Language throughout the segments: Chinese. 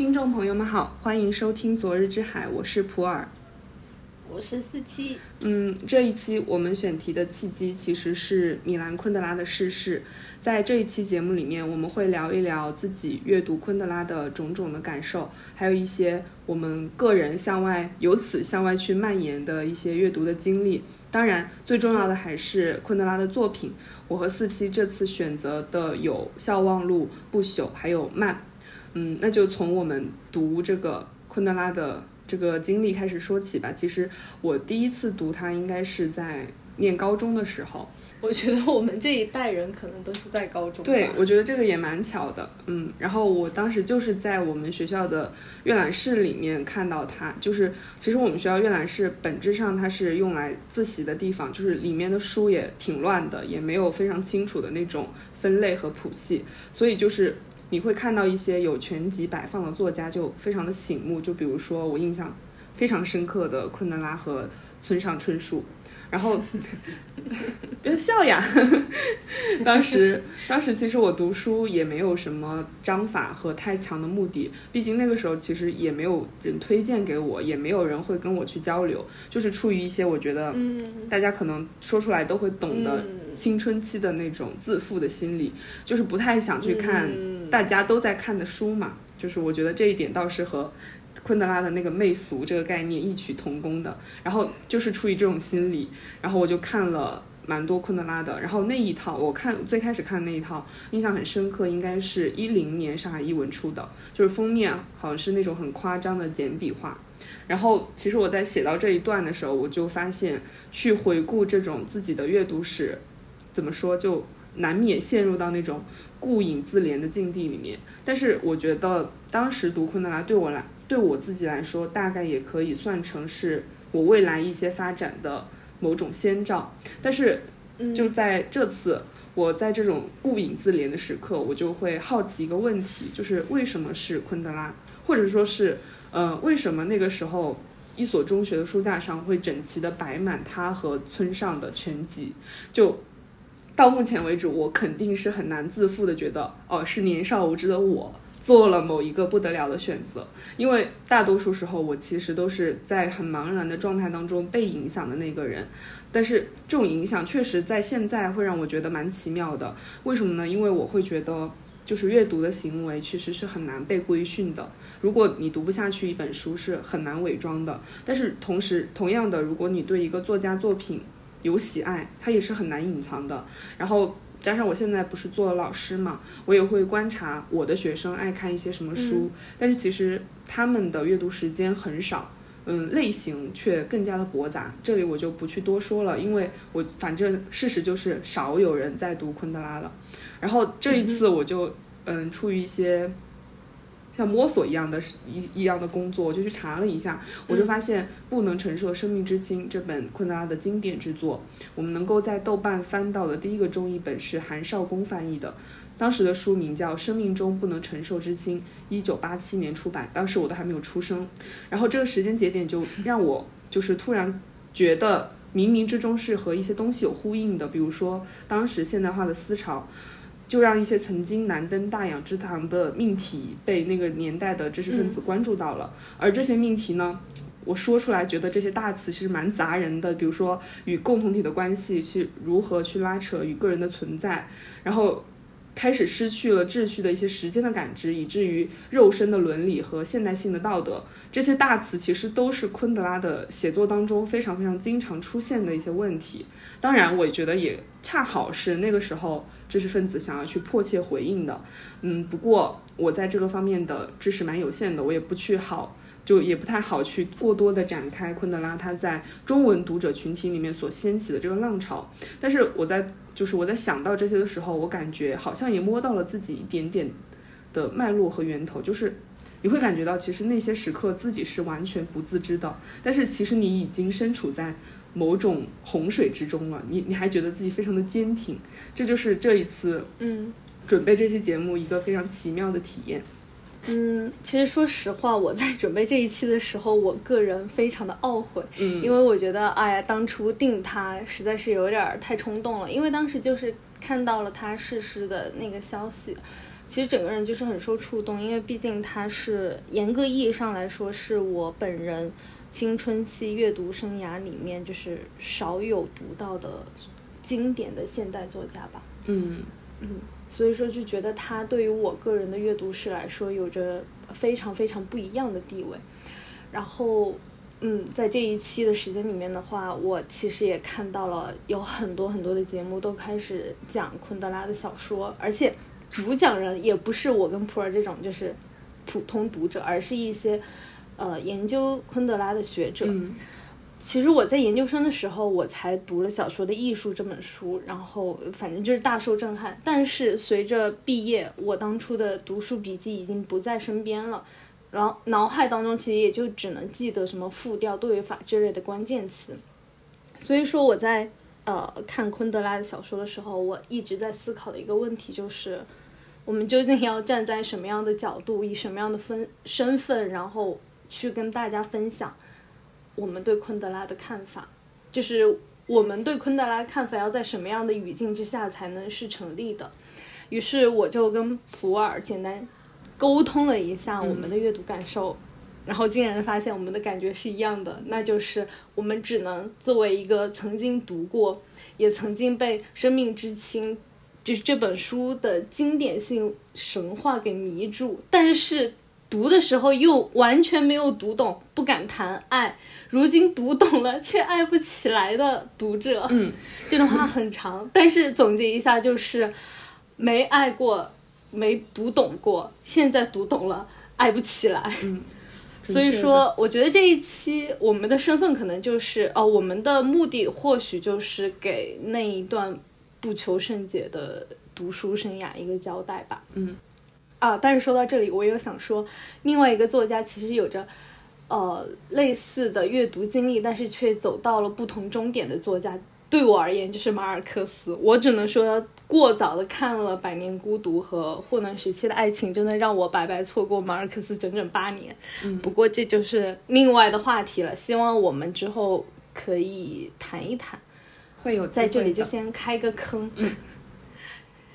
听众朋友们好，欢迎收听《昨日之海》，我是普洱。我是四七。嗯，这一期我们选题的契机其实是米兰昆德拉的逝世。在这一期节目里面，我们会聊一聊自己阅读昆德拉的种种的感受，还有一些我们个人向外由此向外去蔓延的一些阅读的经历。当然，最重要的还是昆德拉的作品。我和四七这次选择的有《笑忘录》《不朽》还有《慢》。嗯，那就从我们读这个昆德拉的。这个经历开始说起吧。其实我第一次读它应该是在念高中的时候。我觉得我们这一代人可能都是在高中。对，我觉得这个也蛮巧的。嗯，然后我当时就是在我们学校的阅览室里面看到它。就是其实我们学校阅览室本质上它是用来自习的地方，就是里面的书也挺乱的，也没有非常清楚的那种分类和谱系，所以就是。你会看到一些有全集摆放的作家就非常的醒目，就比如说我印象非常深刻的昆德拉和村上春树。然后别笑呀！当时，当时其实我读书也没有什么章法和太强的目的，毕竟那个时候其实也没有人推荐给我，也没有人会跟我去交流，就是出于一些我觉得大家可能说出来都会懂的青春期的那种自负的心理，就是不太想去看大家都在看的书嘛。就是我觉得这一点倒是和。昆德拉的那个媚俗这个概念异曲同工的，然后就是出于这种心理，然后我就看了蛮多昆德拉的，然后那一套我看最开始看那一套印象很深刻，应该是一零年上海译文出的，就是封面好像是那种很夸张的简笔画，然后其实我在写到这一段的时候，我就发现去回顾这种自己的阅读史，怎么说就难免陷入到那种顾影自怜的境地里面，但是我觉得当时读昆德拉对我来。对我自己来说，大概也可以算成是我未来一些发展的某种先兆。但是，就在这次，我在这种顾影自怜的时刻，我就会好奇一个问题，就是为什么是昆德拉，或者说是，呃，为什么那个时候一所中学的书架上会整齐的摆满他和村上的全集？就到目前为止，我肯定是很难自负的觉得，哦，是年少无知的我。做了某一个不得了的选择，因为大多数时候我其实都是在很茫然的状态当中被影响的那个人，但是这种影响确实在现在会让我觉得蛮奇妙的。为什么呢？因为我会觉得，就是阅读的行为其实是很难被规训的。如果你读不下去一本书，是很难伪装的。但是同时，同样的，如果你对一个作家作品有喜爱，它也是很难隐藏的。然后。加上我现在不是做了老师嘛，我也会观察我的学生爱看一些什么书，但是其实他们的阅读时间很少，嗯，类型却更加的驳杂。这里我就不去多说了，因为我反正事实就是少有人在读昆德拉了。然后这一次我就嗯，出于一些。像摸索一样的一一样的工作，我就去查了一下，我就发现《不能承受生命之轻》这本昆德拉的经典之作，我们能够在豆瓣翻到的第一个中译本是韩少功翻译的，当时的书名叫《生命中不能承受之轻》，一九八七年出版，当时我都还没有出生。然后这个时间节点就让我就是突然觉得冥冥之中是和一些东西有呼应的，比如说当时现代化的思潮。就让一些曾经难登大雅之堂的命题被那个年代的知识分子关注到了，而这些命题呢，我说出来觉得这些大词其实蛮杂人的，比如说与共同体的关系去如何去拉扯与个人的存在，然后。开始失去了秩序的一些时间的感知，以至于肉身的伦理和现代性的道德，这些大词其实都是昆德拉的写作当中非常非常经常出现的一些问题。当然，我觉得也恰好是那个时候知识分子想要去迫切回应的。嗯，不过我在这个方面的知识蛮有限的，我也不去好。就也不太好去过多的展开昆德拉他在中文读者群体里面所掀起的这个浪潮，但是我在就是我在想到这些的时候，我感觉好像也摸到了自己一点点的脉络和源头，就是你会感觉到其实那些时刻自己是完全不自知的，但是其实你已经身处在某种洪水之中了，你你还觉得自己非常的坚挺，这就是这一次嗯准备这期节目一个非常奇妙的体验。嗯，其实说实话，我在准备这一期的时候，我个人非常的懊悔，嗯，因为我觉得，哎呀，当初定他实在是有点太冲动了，因为当时就是看到了他逝世的那个消息，其实整个人就是很受触动，因为毕竟他是严格意义上来说是我本人青春期阅读生涯里面就是少有读到的经典的现代作家吧。嗯。嗯，所以说就觉得他对于我个人的阅读史来说有着非常非常不一样的地位。然后，嗯，在这一期的时间里面的话，我其实也看到了有很多很多的节目都开始讲昆德拉的小说，而且主讲人也不是我跟普洱这种就是普通读者，而是一些呃研究昆德拉的学者。嗯其实我在研究生的时候，我才读了《小说的艺术》这本书，然后反正就是大受震撼。但是随着毕业，我当初的读书笔记已经不在身边了，然后脑海当中其实也就只能记得什么复调、对位法之类的关键词。所以说我在呃看昆德拉的小说的时候，我一直在思考的一个问题就是，我们究竟要站在什么样的角度，以什么样的分身份，然后去跟大家分享。我们对昆德拉的看法，就是我们对昆德拉看法要在什么样的语境之下才能是成立的。于是我就跟普洱简单沟通了一下我们的阅读感受，然后竟然发现我们的感觉是一样的，那就是我们只能作为一个曾经读过，也曾经被《生命之轻》就是这本书的经典性神话给迷住，但是。读的时候又完全没有读懂，不敢谈爱。如今读懂了却爱不起来的读者，嗯，这段话很长，但是总结一下就是：没爱过，没读懂过，现在读懂了，爱不起来。嗯，所以说，我觉得这一期我们的身份可能就是哦，我们的目的或许就是给那一段不求甚解的读书生涯一个交代吧。嗯。啊，但是说到这里，我又想说，另外一个作家其实有着，呃，类似的阅读经历，但是却走到了不同终点的作家，对我而言就是马尔克斯。我只能说，过早的看了《百年孤独》和《霍乱时期的爱情》，真的让我白白错过马尔克斯整整八年。嗯，不过这就是另外的话题了，希望我们之后可以谈一谈。会有在这里就先开个坑。嗯。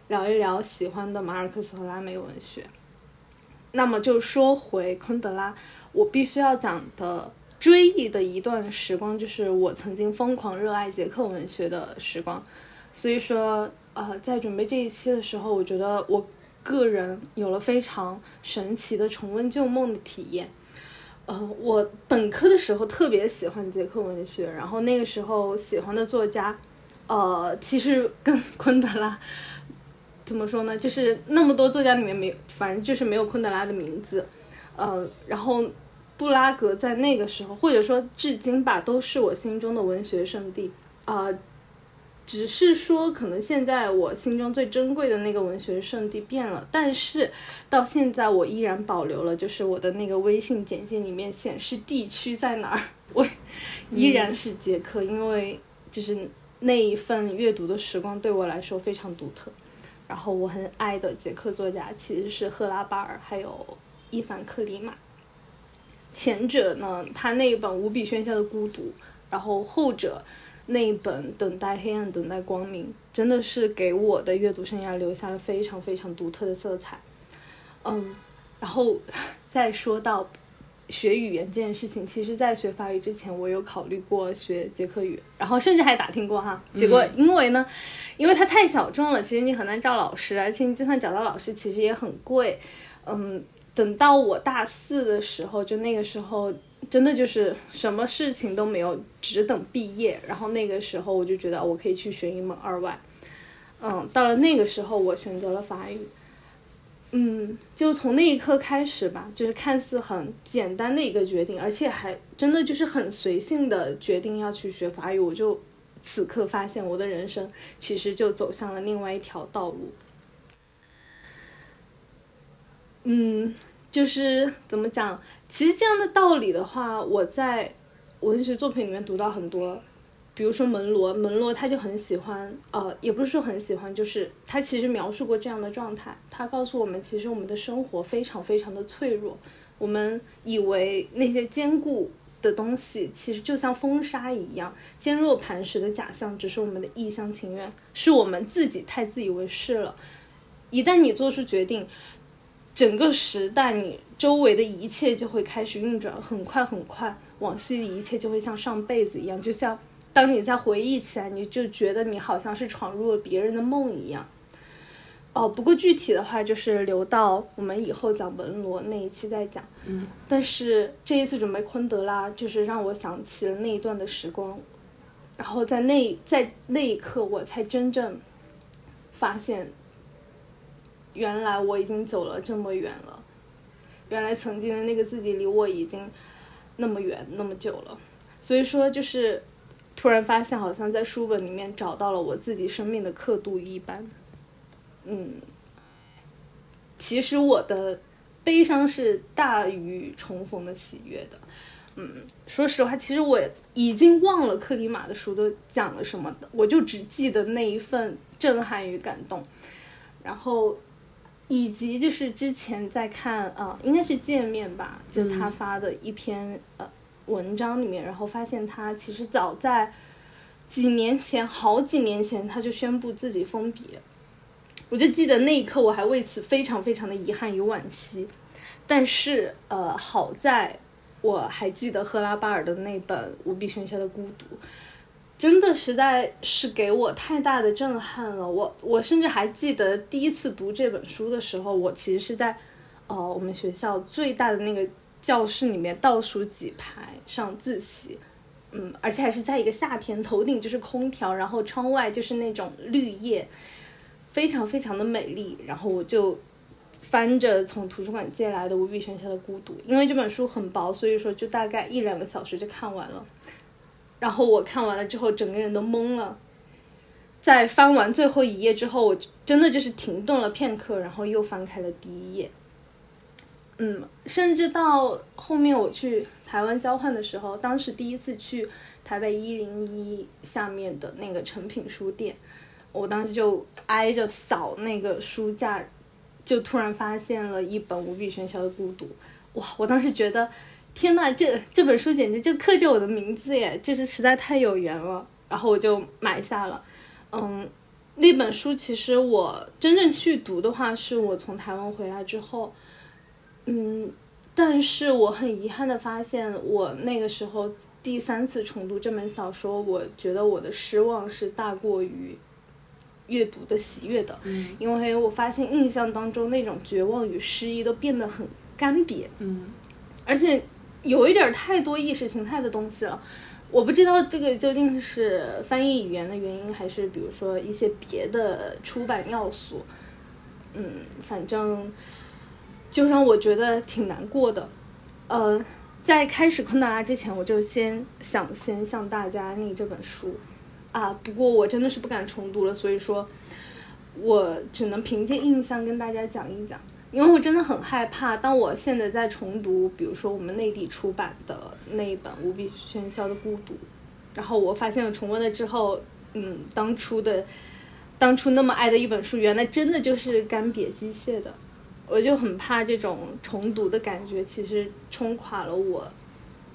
聊一聊喜欢的马尔克斯和拉美文学。那么就说回昆德拉，我必须要讲的追忆的一段时光，就是我曾经疯狂热爱捷克文学的时光。所以说，呃，在准备这一期的时候，我觉得我个人有了非常神奇的重温旧梦的体验。呃，我本科的时候特别喜欢捷克文学，然后那个时候喜欢的作家，呃，其实跟昆德拉。怎么说呢？就是那么多作家里面没有，反正就是没有昆德拉的名字，呃，然后布拉格在那个时候，或者说至今吧，都是我心中的文学圣地啊。只是说，可能现在我心中最珍贵的那个文学圣地变了，但是到现在我依然保留了，就是我的那个微信简介里面显示地区在哪儿，我依然是捷克，因为就是那一份阅读的时光对我来说非常独特。然后我很爱的捷克作家其实是赫拉巴尔，还有伊凡克里马。前者呢，他那一本无比喧嚣的孤独，然后后者那一本等待黑暗，等待光明，真的是给我的阅读生涯留下了非常非常独特的色彩。嗯，然后 再说到学语言这件事情，其实，在学法语之前，我有考虑过学捷克语，然后甚至还打听过哈，结果因为呢。因为它太小众了，其实你很难找老师，而且你就算找到老师，其实也很贵。嗯，等到我大四的时候，就那个时候真的就是什么事情都没有，只等毕业。然后那个时候我就觉得我可以去学一门二外。嗯，到了那个时候，我选择了法语。嗯，就从那一刻开始吧，就是看似很简单的一个决定，而且还真的就是很随性的决定要去学法语，我就。此刻发现，我的人生其实就走向了另外一条道路。嗯，就是怎么讲？其实这样的道理的话，我在文学作品里面读到很多，比如说门罗，门罗他就很喜欢，呃，也不是说很喜欢，就是他其实描述过这样的状态。他告诉我们，其实我们的生活非常非常的脆弱，我们以为那些坚固。的东西其实就像风沙一样坚若磐石的假象，只是我们的一厢情愿，是我们自己太自以为是了。一旦你做出决定，整个时代你周围的一切就会开始运转，很快很快，往昔的一切就会像上辈子一样，就像当你再回忆起来，你就觉得你好像是闯入了别人的梦一样。哦，不过具体的话就是留到我们以后讲文罗那一期再讲。嗯，但是这一次准备昆德拉，就是让我想起了那一段的时光，然后在那在那一刻，我才真正发现，原来我已经走了这么远了，原来曾经的那个自己离我已经那么远那么久了。所以说，就是突然发现，好像在书本里面找到了我自己生命的刻度一般。嗯，其实我的悲伤是大于重逢的喜悦的。嗯，说实话，其实我已经忘了克里马的书都讲了什么的，我就只记得那一份震撼与感动。然后，以及就是之前在看啊、应该是见面吧，就他发的一篇呃文章里面，然后发现他其实早在几年前，好几年前他就宣布自己封笔。我就记得那一刻，我还为此非常非常的遗憾与惋惜。但是，呃，好在我还记得赫拉巴尔的那本《无比喧嚣的孤独》，真的实在是给我太大的震撼了。我我甚至还记得第一次读这本书的时候，我其实是在呃我们学校最大的那个教室里面倒数几排上自习。嗯，而且还是在一个夏天，头顶就是空调，然后窗外就是那种绿叶，非常非常的美丽。然后我就翻着从图书馆借来的《无比喧嚣的孤独》，因为这本书很薄，所以说就大概一两个小时就看完了。然后我看完了之后，整个人都懵了。在翻完最后一页之后，我真的就是停顿了片刻，然后又翻开了第一页。嗯，甚至到后面我去台湾交换的时候，当时第一次去台北一零一下面的那个诚品书店，我当时就挨着扫那个书架，就突然发现了一本《无比喧嚣的孤独》。哇！我当时觉得，天呐，这这本书简直就刻着我的名字耶，就是实在太有缘了。然后我就买下了。嗯，那本书其实我真正去读的话，是我从台湾回来之后。嗯，但是我很遗憾的发现，我那个时候第三次重读这本小说，我觉得我的失望是大过于阅读的喜悦的，嗯因为我发现印象当中那种绝望与失意都变得很干瘪，嗯而且有一点儿太多意识形态的东西了。我不知道这个究竟是翻译语言的原因，还是比如说一些别的出版要素。嗯，反正就让我觉得挺难过的。呃，在开始昆德拉之前，我就先想先向大家念这本书啊。不过我真的是不敢重读了，所以说我只能凭借印象跟大家讲一讲。因为我真的很害怕，当我现在在重读，比如说我们内地出版的那一本《无比喧嚣的孤独》，然后我发现了重温了之后，嗯，当初的当初那么爱的一本书，原来真的就是干瘪机械的，我就很怕这种重读的感觉，其实冲垮了我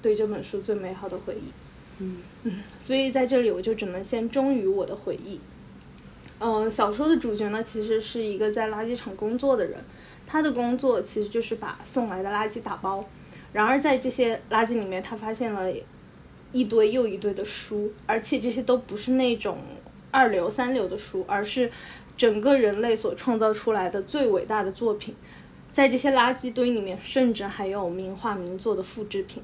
对这本书最美好的回忆。嗯 所以在这里我就只能先忠于我的回忆。嗯、小说的主角呢，其实是一个在垃圾场工作的人，他的工作其实就是把送来的垃圾打包。然而在这些垃圾里面，他发现了一堆又一堆的书，而且这些都不是那种二流、三流的书，而是整个人类所创造出来的最伟大的作品。在这些垃圾堆里面，甚至还有名画名作的复制品。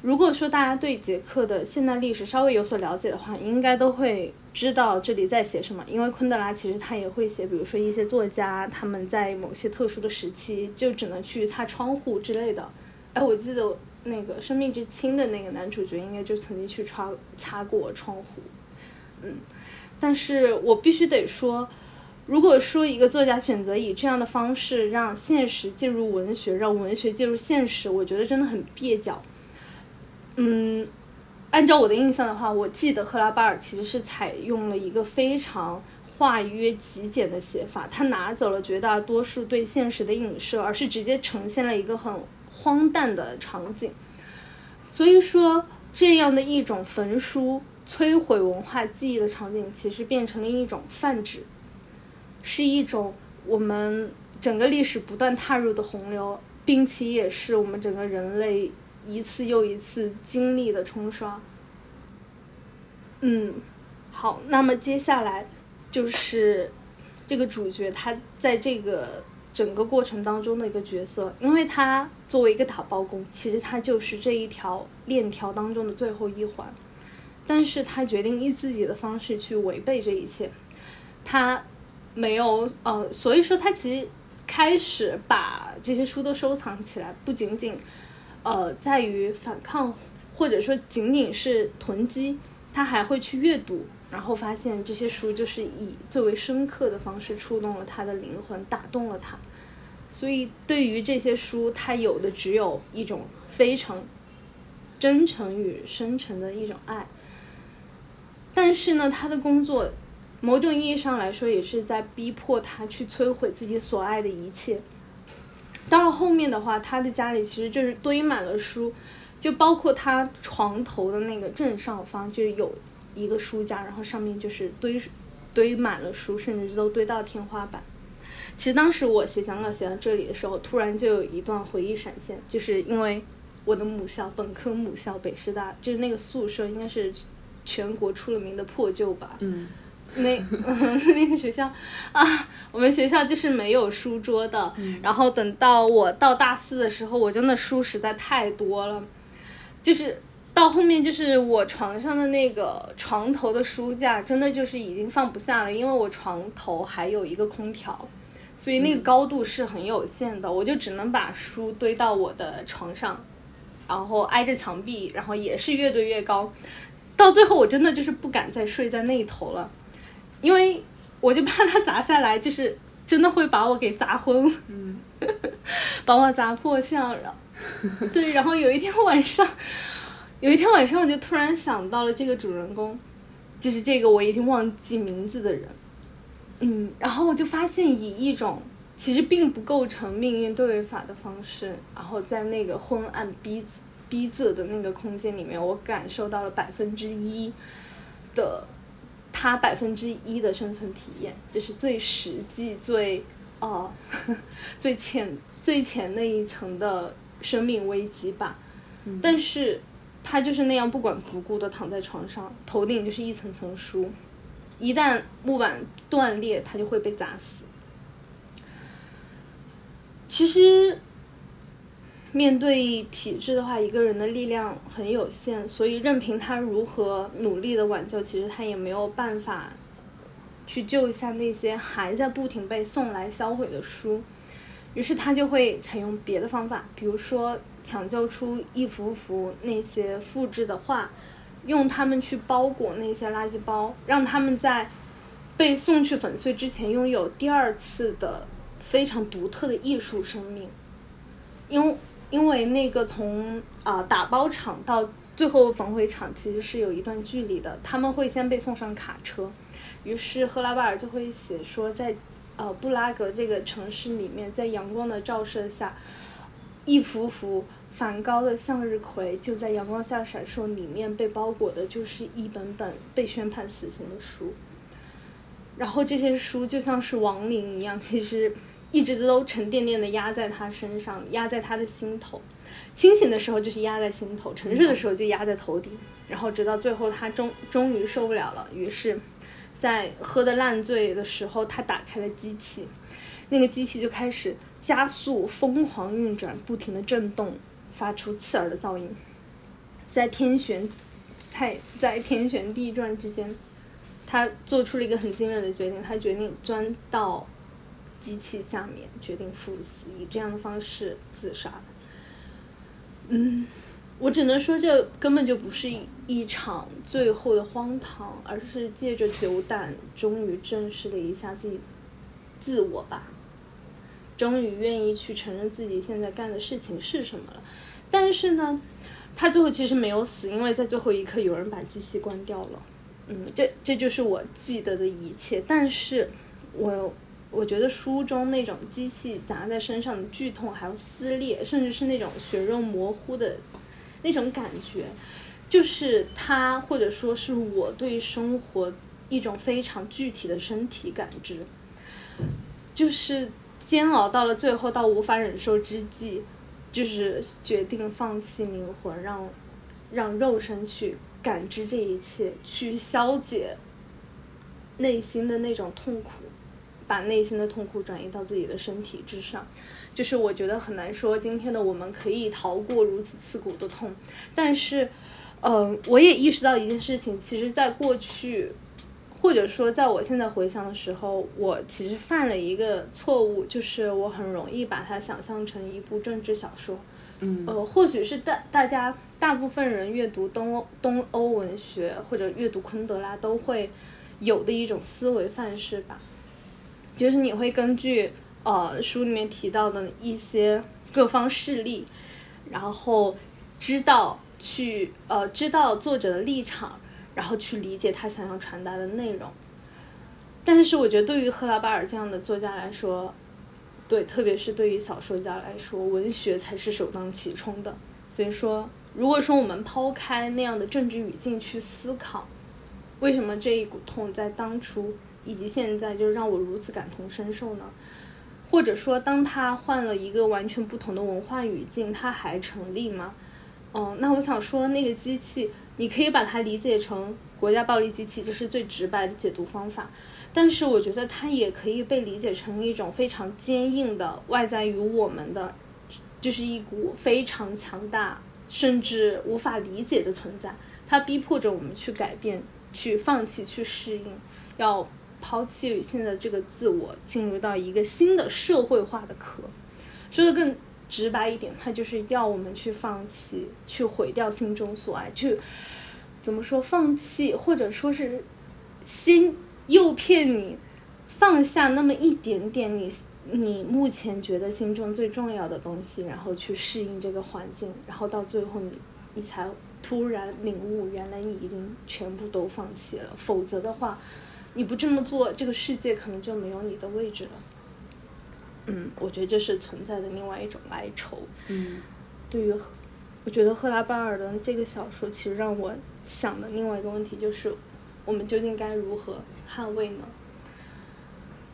如果说大家对捷克的现代历史稍微有所了解的话，应该都会知道这里在写什么。因为昆德拉其实他也会写，比如说一些作家他们在某些特殊的时期就只能去擦窗户之类的。哎，我记得那个《生命之轻》的那个男主角应该就曾经去擦擦过窗户。嗯，但是我必须得说，如果说一个作家选择以这样的方式让现实介入文学，让文学介入现实，我觉得真的很蹩脚。嗯，按照我的印象的话，我记得赫拉巴尔其实是采用了一个非常化约极简的写法，他拿走了绝大多数对现实的影射，而是直接呈现了一个很荒诞的场景。所以说，这样的一种焚书、摧毁文化记忆的场景，其实变成了一种泛指，是一种我们整个历史不断踏入的洪流，并且也是我们整个人类一次又一次经历的冲刷。嗯，好，那么接下来就是这个主角他在这个整个过程当中的一个角色，因为他作为一个打包工，其实他就是这一条链条当中的最后一环，但是他决定以自己的方式去违背这一切，他没有呃，所以说他其实开始把这些书都收藏起来，不仅仅呃在于反抗，或者说仅仅是囤积。他还会去阅读，然后发现这些书就是以最为深刻的方式触动了他的灵魂，打动了他。所以对于这些书，他有的只有一种非常真诚与深沉的一种爱。但是呢，他的工作某种意义上来说，也是在逼迫他去摧毁自己所爱的一切。到了后面的话，他的家里其实就是堆满了书。就包括他床头的那个正上方，就有一个书架，然后上面就是堆堆满了书，甚至都堆到天花板。其实当时我写讲稿写到这里的时候，突然就有一段回忆闪现，就是因为我的母校本科母校北师大，就是那个宿舍应该是全国出了名的破旧吧。嗯。那 那个学校啊，我们学校就是没有书桌的。然后等到我到大四的时候，我真的书实在太多了。就是到后面，就是我床上的那个床头的书架，真的就是已经放不下了，因为我床头还有一个空调，所以那个高度是很有限的，我就只能把书堆到我的床上，然后挨着墙壁，然后也是越堆越高，到最后我真的就是不敢再睡在那头了，因为我就怕它砸下来，就是真的会把我给砸昏，嗯，把我砸破相了。对，然后有一天晚上，有一天晚上，我就突然想到了这个主人公，就是这个我已经忘记名字的人，嗯，然后我就发现以一种其实并不构成命运对位法的方式，然后在那个昏暗逼逼仄的那个空间里面，我感受到了百分之一的他百分之一的生存体验，这是最实际、最呃 最浅最浅那一层的。生命危机吧，但是他就是那样不管不顾的躺在床上，头顶就是一层层书，一旦木板断裂，他就会被砸死。其实面对体制的话，一个人的力量很有限，所以任凭他如何努力的挽救，其实他也没有办法去救一下那些还在不停被送来销毁的书。于是他就会采用别的方法，比如说抢救出一幅幅那些复制的画，用它们去包裹那些垃圾包，让他们在被送去粉碎之前拥有第二次的非常独特的艺术生命。因为因为那个从啊打包厂到最后焚毁厂其实是有一段距离的，他们会先被送上卡车。于是赫拉巴尔就会写说在。呃，布拉格这个城市里面，在阳光的照射下，一幅幅梵高的向日葵就在阳光下闪烁，里面被包裹的就是一本本被宣判死刑的书。然后这些书就像是亡灵一样，其实一直都沉甸甸的压在他身上，压在他的心头。清醒的时候就是压在心头，沉睡的时候就压在头顶。然后直到最后，他终终于受不了了，于是。在喝的烂醉的时候，他打开了机器，那个机器就开始加速、疯狂运转，不停的震动，发出刺耳的噪音。在天旋，在在天旋地转之间，他做出了一个很惊人的决定，他决定钻到机器下面，决定赴死，以这样的方式自杀。嗯。我只能说，这根本就不是一一场最后的荒唐，而是借着酒胆，终于正视了一下自己自我吧，终于愿意去承认自己现在干的事情是什么了。但是呢，他最后其实没有死，因为在最后一刻有人把机器关掉了。嗯，这这就是我记得的一切。但是，我我我觉得书中那种机器砸在身上的剧痛，还有撕裂，甚至是那种血肉模糊的。那种感觉，就是他，或者说是我对生活一种非常具体的身体感知。就是煎熬到了最后，到无法忍受之际，就是决定放弃灵魂，让让肉身去感知这一切，去消解内心的那种痛苦，把内心的痛苦转移到自己的身体之上。就是我觉得很难说，今天的我们可以逃过如此刺骨的痛，但是，嗯，我也意识到一件事情，其实，在过去，或者说在我现在回想的时候，我其实犯了一个错误，就是我很容易把它想象成一部政治小说。嗯，呃，或许是大大家大部分人阅读东欧东欧文学或者阅读昆德拉都会有的一种思维范式吧，就是你会根据。呃，书里面提到的一些各方势力，然后知道去呃知道作者的立场，然后去理解他想要传达的内容。但是我觉得对于赫拉巴尔这样的作家来说，对，特别是对于小说家来说，文学才是首当其冲的。所以说，如果说我们抛开那样的政治语境去思考，为什么这一股痛在当初以及现在就是让我如此感同身受呢？或者说，当他换了一个完全不同的文化语境，他还成立吗？嗯，那我想说，那个机器，你可以把它理解成国家暴力机器，这是最直白的解读方法。但是，我觉得它也可以被理解成一种非常坚硬的外在于我们的，就是一股非常强大甚至无法理解的存在，它逼迫着我们去改变、去放弃、去适应，要。抛弃现在这个自我，进入到一个新的社会化的壳。说的更直白一点，他就是要我们去放弃，去毁掉心中所爱，去怎么说放弃，或者说是先诱骗你放下那么一点点你你目前觉得心中最重要的东西，然后去适应这个环境，然后到最后你你才突然领悟，原来你已经全部都放弃了，否则的话。你不这么做，这个世界可能就没有你的位置了。嗯，我觉得这是存在的另外一种哀愁。嗯，对于，我觉得赫拉巴尔的这个小说，其实让我想的另外一个问题就是，我们究竟该如何捍卫呢？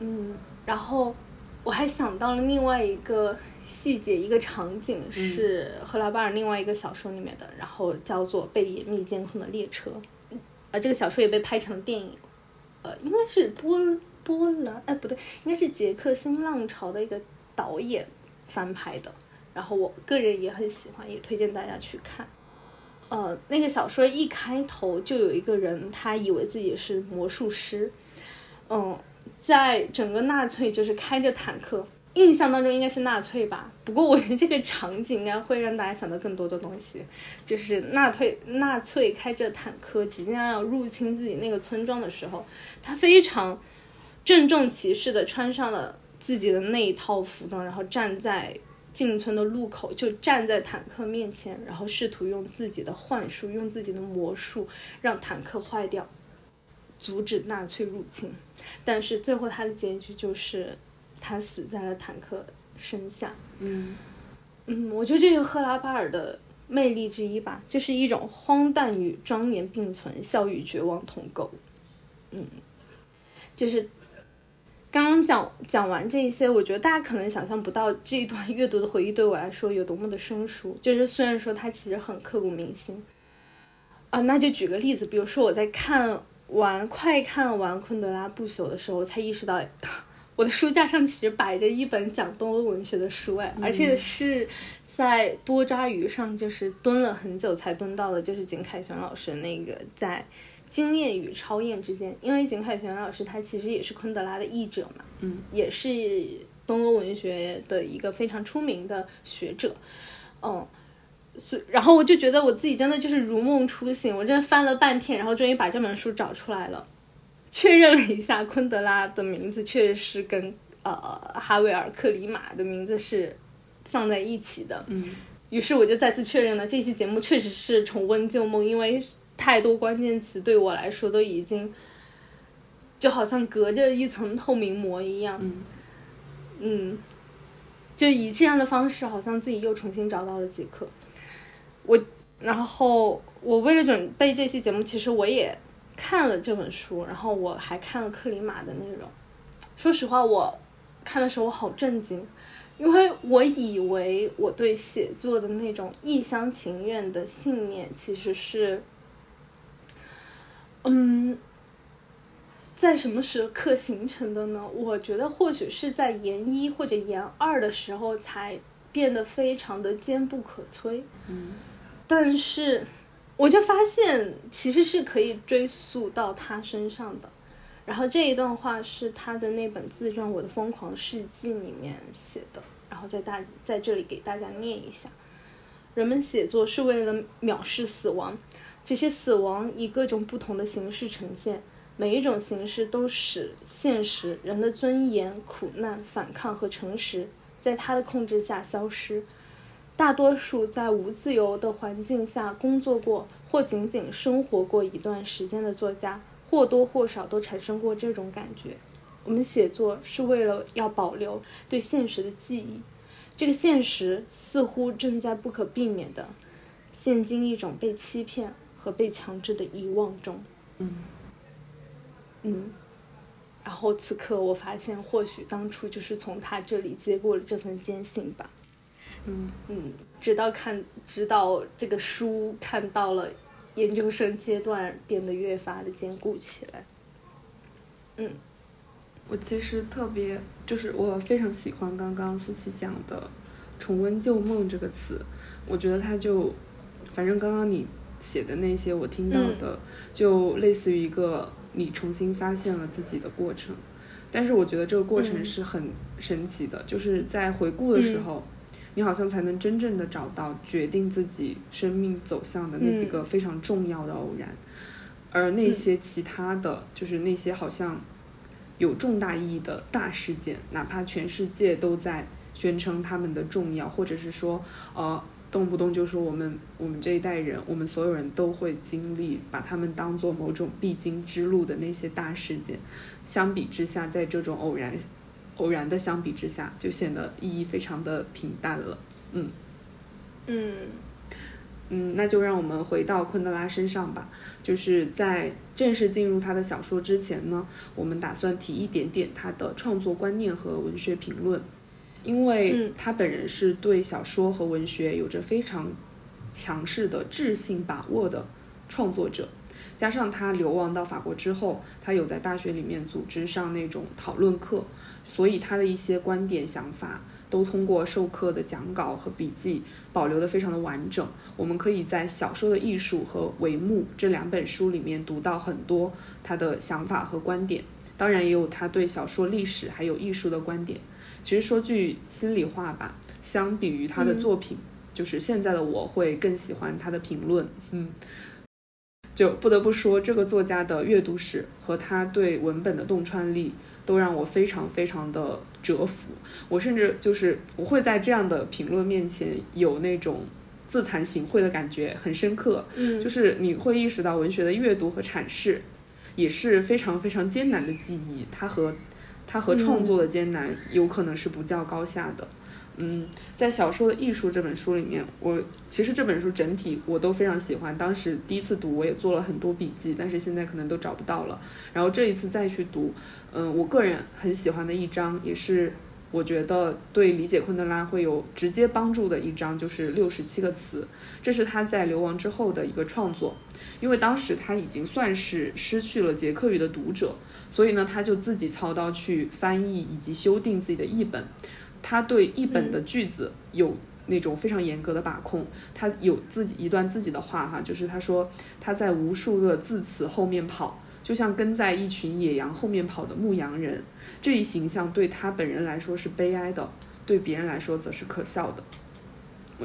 嗯，然后我还想到了另外一个细节，一个场景是赫拉巴尔另外一个小说里面的，然后叫做《被严密监控的列车》。呃，这个小说也被拍成了电影。呃，应该是波波兰，哎，不对，应该是捷克新浪潮的一个导演翻拍的。然后我个人也很喜欢，也推荐大家去看。呃，那个小说一开头就有一个人，他以为自己是魔术师。嗯，在整个纳粹就是开着坦克。印象当中应该是纳粹吧，不过我觉得这个场景应该会让大家想到更多的东西，就是纳粹纳粹开着坦克即将要入侵自己那个村庄的时候，他非常郑重其事的穿上了自己的那一套服装，然后站在进村的路口，就站在坦克面前，然后试图用自己的幻术，用自己的魔术让坦克坏掉，阻止纳粹入侵，但是最后他的结局就是。他死在了坦克身下。嗯嗯，我觉得这是赫拉巴尔的魅力之一吧，就是一种荒诞与庄严并存，笑与绝望同构。嗯，就是刚刚讲讲完这些，我觉得大家可能想象不到这一段阅读的回忆对我来说有多么的生疏。就是虽然说它其实很刻骨铭心啊，那就举个例子，比如说我在看完快看完昆德拉不朽的时候，我才意识到。我的书架上其实摆着一本讲东欧文学的书，哎，而且是在多抓鱼上，就是蹲了很久才蹲到的，就是景凯旋老师那个在经验与超验之间。因为景凯旋老师他其实也是昆德拉的译者嘛，嗯，也是东欧文学的一个非常出名的学者，嗯，所然后我就觉得我自己真的就是如梦初醒，我真的翻了半天，然后终于把这本书找出来了。确认了一下，昆德拉的名字确实是跟呃哈维尔·克里马的名字是放在一起的。嗯，于是我就再次确认了，这期节目确实是重温旧梦，因为太多关键词对我来说都已经就好像隔着一层透明膜一样。嗯，嗯，就以这样的方式，好像自己又重新找到了杰克。我，然后我为了准备这期节目，其实我也。看了这本书，然后我还看了克里马的内容。说实话，我看的时候我好震惊，因为我以为我对写作的那种一厢情愿的信念，其实是，嗯，在什么时刻形成的呢？我觉得或许是在研一或者研二的时候才变得非常的坚不可摧。嗯，但是我就发现其实是可以追溯到他身上的。然后这一段话是他的那本自传《我的疯狂世纪》里面写的，然后在大在这里给大家念一下：人们写作是为了藐视死亡，这些死亡以各种不同的形式呈现，每一种形式都使现实人的尊严、苦难、反抗和诚实在他的控制下消失。大多数在无自由的环境下工作过或仅仅生活过一段时间的作家。或多或少都产生过这种感觉。我们写作是为了要保留对现实的记忆，这个现实似乎正在不可避免的陷进一种被欺骗和被强制的遗忘中。嗯嗯，然后此刻我发现，或许当初就是从他这里接过了这份坚信吧。嗯嗯，直到看，直到这个书看到了。研究生阶段变得越发的坚固起来。嗯，我其实特别就是我非常喜欢刚刚思琪讲的“重温旧梦”这个词，我觉得它就，反正刚刚你写的那些我听到的，就类似于一个你重新发现了自己的过程。但是我觉得这个过程是很神奇的，就是在回顾的时候。你好像才能真正的找到决定自己生命走向的那几个非常重要的偶然，而那些其他的就是那些好像有重大意义的大事件，哪怕全世界都在宣称他们的重要，或者是说呃动不动就说我们我们这一代人，我们所有人都会经历，把他们当做某种必经之路的那些大事件，相比之下，在这种偶然。偶然的相比之下，就显得意义非常的平淡了。嗯，嗯，嗯，那就让我们回到昆德拉身上吧。就是在正式进入他的小说之前呢，我们打算提一点点他的创作观念和文学评论，因为他本人是对小说和文学有着非常强势的智性把握的创作者。加上他流亡到法国之后，他有在大学里面组织上那种讨论课，所以他的一些观点想法都通过授课的讲稿和笔记保留的非常的完整。我们可以在《小说的艺术》和《帷幕》这两本书里面读到很多他的想法和观点，当然也有他对小说历史还有艺术的观点。其实说句心里话吧，相比于他的作品，就是现在的我会更喜欢他的评论，嗯。就不得不说，这个作家的阅读史和他对文本的洞穿力，都让我非常非常的折服。我甚至就是我会在这样的评论面前有那种自惭形秽的感觉，很深刻。嗯，就是你会意识到文学的阅读和阐释也是非常非常艰难的记忆，它和它和创作的艰难有可能是不较高下的。嗯，嗯在《小说的艺术》这本书里面，我其实这本书整体我都非常喜欢。当时第一次读，我也做了很多笔记，但是现在可能都找不到了。然后这一次再去读，嗯，我个人很喜欢的一章，也是我觉得对理解昆德拉会有直接帮助的一章，就是六十七个词。这是他在流亡之后的一个创作，因为当时他已经算是失去了捷克语的读者，所以呢，他就自己操刀去翻译以及修订自己的译本。他对一本的句子有那种非常严格的把控，他有自己一段自己的话哈，就是他说他在无数个字词后面跑，就像跟在一群野羊后面跑的牧羊人，这一形象对他本人来说是悲哀的，对别人来说则是可笑的。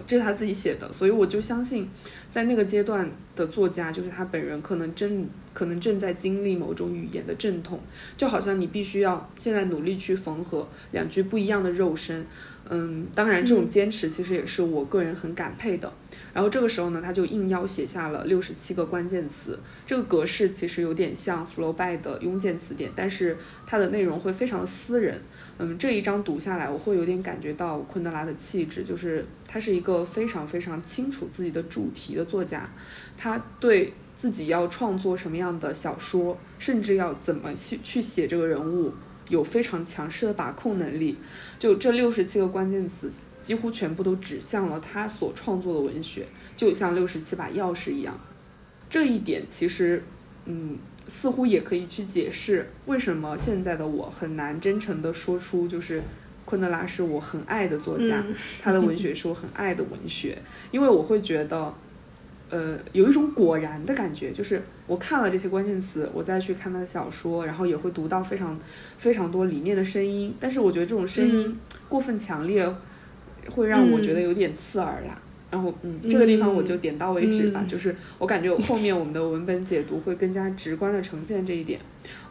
这是他自己写的，所以我就相信，在那个阶段的作家，就是他本人，可能正可能正在经历某种语言的阵痛，就好像你必须要现在努力去缝合两具不一样的肉身。嗯，当然，这种坚持其实也是我个人很感佩的。然后这个时候呢，他就应邀写下了六十七个关键词。这个格式其实有点像福楼拜的庸见词典，但是它的内容会非常的私人。嗯，这一章读下来，我会有点感觉到昆德拉的气质，就是他是一个非常非常清楚自己的主题的作家。他对自己要创作什么样的小说，甚至要怎么去去写这个人物，有非常强势的把控能力。就这六十七个关键词，几乎全部都指向了他所创作的文学，就像六十七把钥匙一样。这一点其实，嗯，似乎也可以去解释为什么现在的我很难真诚的说出，就是昆德拉是我很爱的作家，他的文学是我很爱的文学，因为我会觉得。呃，有一种果然的感觉，就是我看了这些关键词，我再去看他的小说，然后也会读到非常非常多里面的声音。但是我觉得这种声音过分强烈，会让我觉得有点刺耳啦。然后，嗯，这个地方我就点到为止吧。就是我感觉后面我们的文本解读会更加直观的呈现这一点。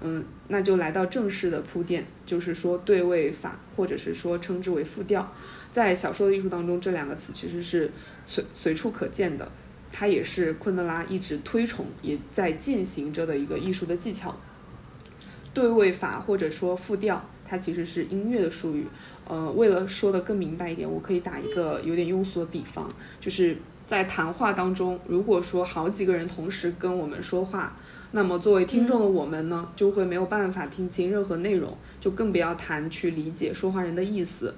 嗯，那就来到正式的铺垫，就是说对位法，或者是说称之为复调，在小说的艺术当中，这两个词其实是随随处可见的。它也是昆德拉一直推崇，也在践行着的一个艺术的技巧。对位法或者说复调，它其实是音乐的术语。呃，为了说的更明白一点，我可以打一个有点庸俗的比方，就是在谈话当中，如果说好几个人同时跟我们说话，那么作为听众的我们呢，就会没有办法听清任何内容，就更不要谈去理解说话人的意思。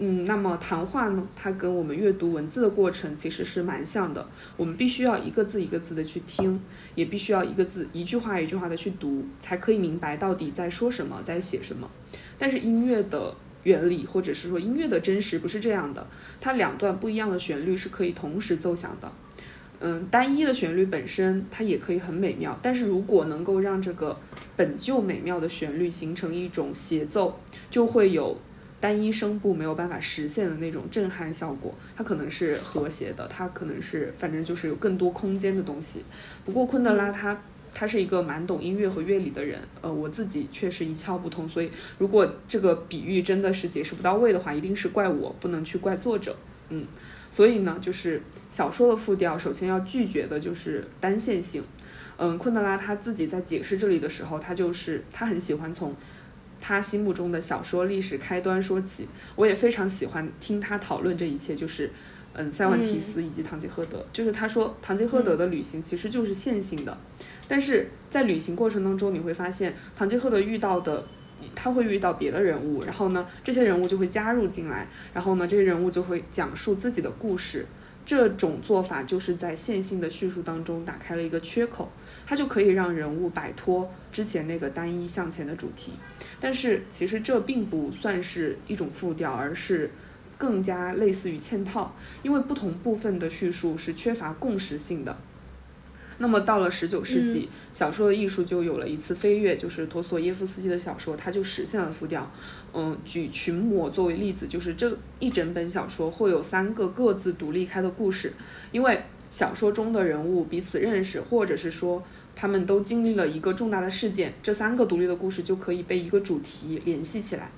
嗯，那么谈话呢？它跟我们阅读文字的过程其实是蛮像的。我们必须要一个字一个字的去听，也必须要一个字一句话一句话的去读，才可以明白到底在说什么，在写什么。但是音乐的原理，或者是说音乐的真实不是这样的。它两段不一样的旋律是可以同时奏响的。嗯，单一的旋律本身它也可以很美妙，但是如果能够让这个本就美妙的旋律形成一种协奏，就会有。单一声部没有办法实现的那种震撼效果，它可能是和谐的，它可能是反正就是有更多空间的东西。不过昆德拉他他是一个蛮懂音乐和乐理的人，呃，我自己确实一窍不通，所以如果这个比喻真的是解释不到位的话，一定是怪我，不能去怪作者。嗯，所以呢，就是小说的复调，首先要拒绝的就是单线性。嗯，昆德拉他自己在解释这里的时候，他就是他很喜欢从。他心目中的小说历史开端说起，我也非常喜欢听他讨论这一切，就是，嗯，塞万提斯以及堂吉诃德，就是他说堂吉诃德的旅行其实就是线性的，但是在旅行过程当中，你会发现唐吉诃德遇到的，他会遇到别的人物，然后呢，这些人物就会加入进来，然后呢，这些人物就会讲述自己的故事，这种做法就是在线性的叙述当中打开了一个缺口。它就可以让人物摆脱之前那个单一向前的主题，但是其实这并不算是一种复调，而是更加类似于嵌套，因为不同部分的叙述是缺乏共识性的。那么到了十九世纪，小说的艺术就有了一次飞跃，就是陀索耶夫斯基的小说，它就实现了复调。嗯，举群魔作为例子，就是这一整本小说会有三个各自独立开的故事，因为小说中的人物彼此认识，或者是说。他们都经历了一个重大的事件，这三个独立的故事就可以被一个主题联系起来。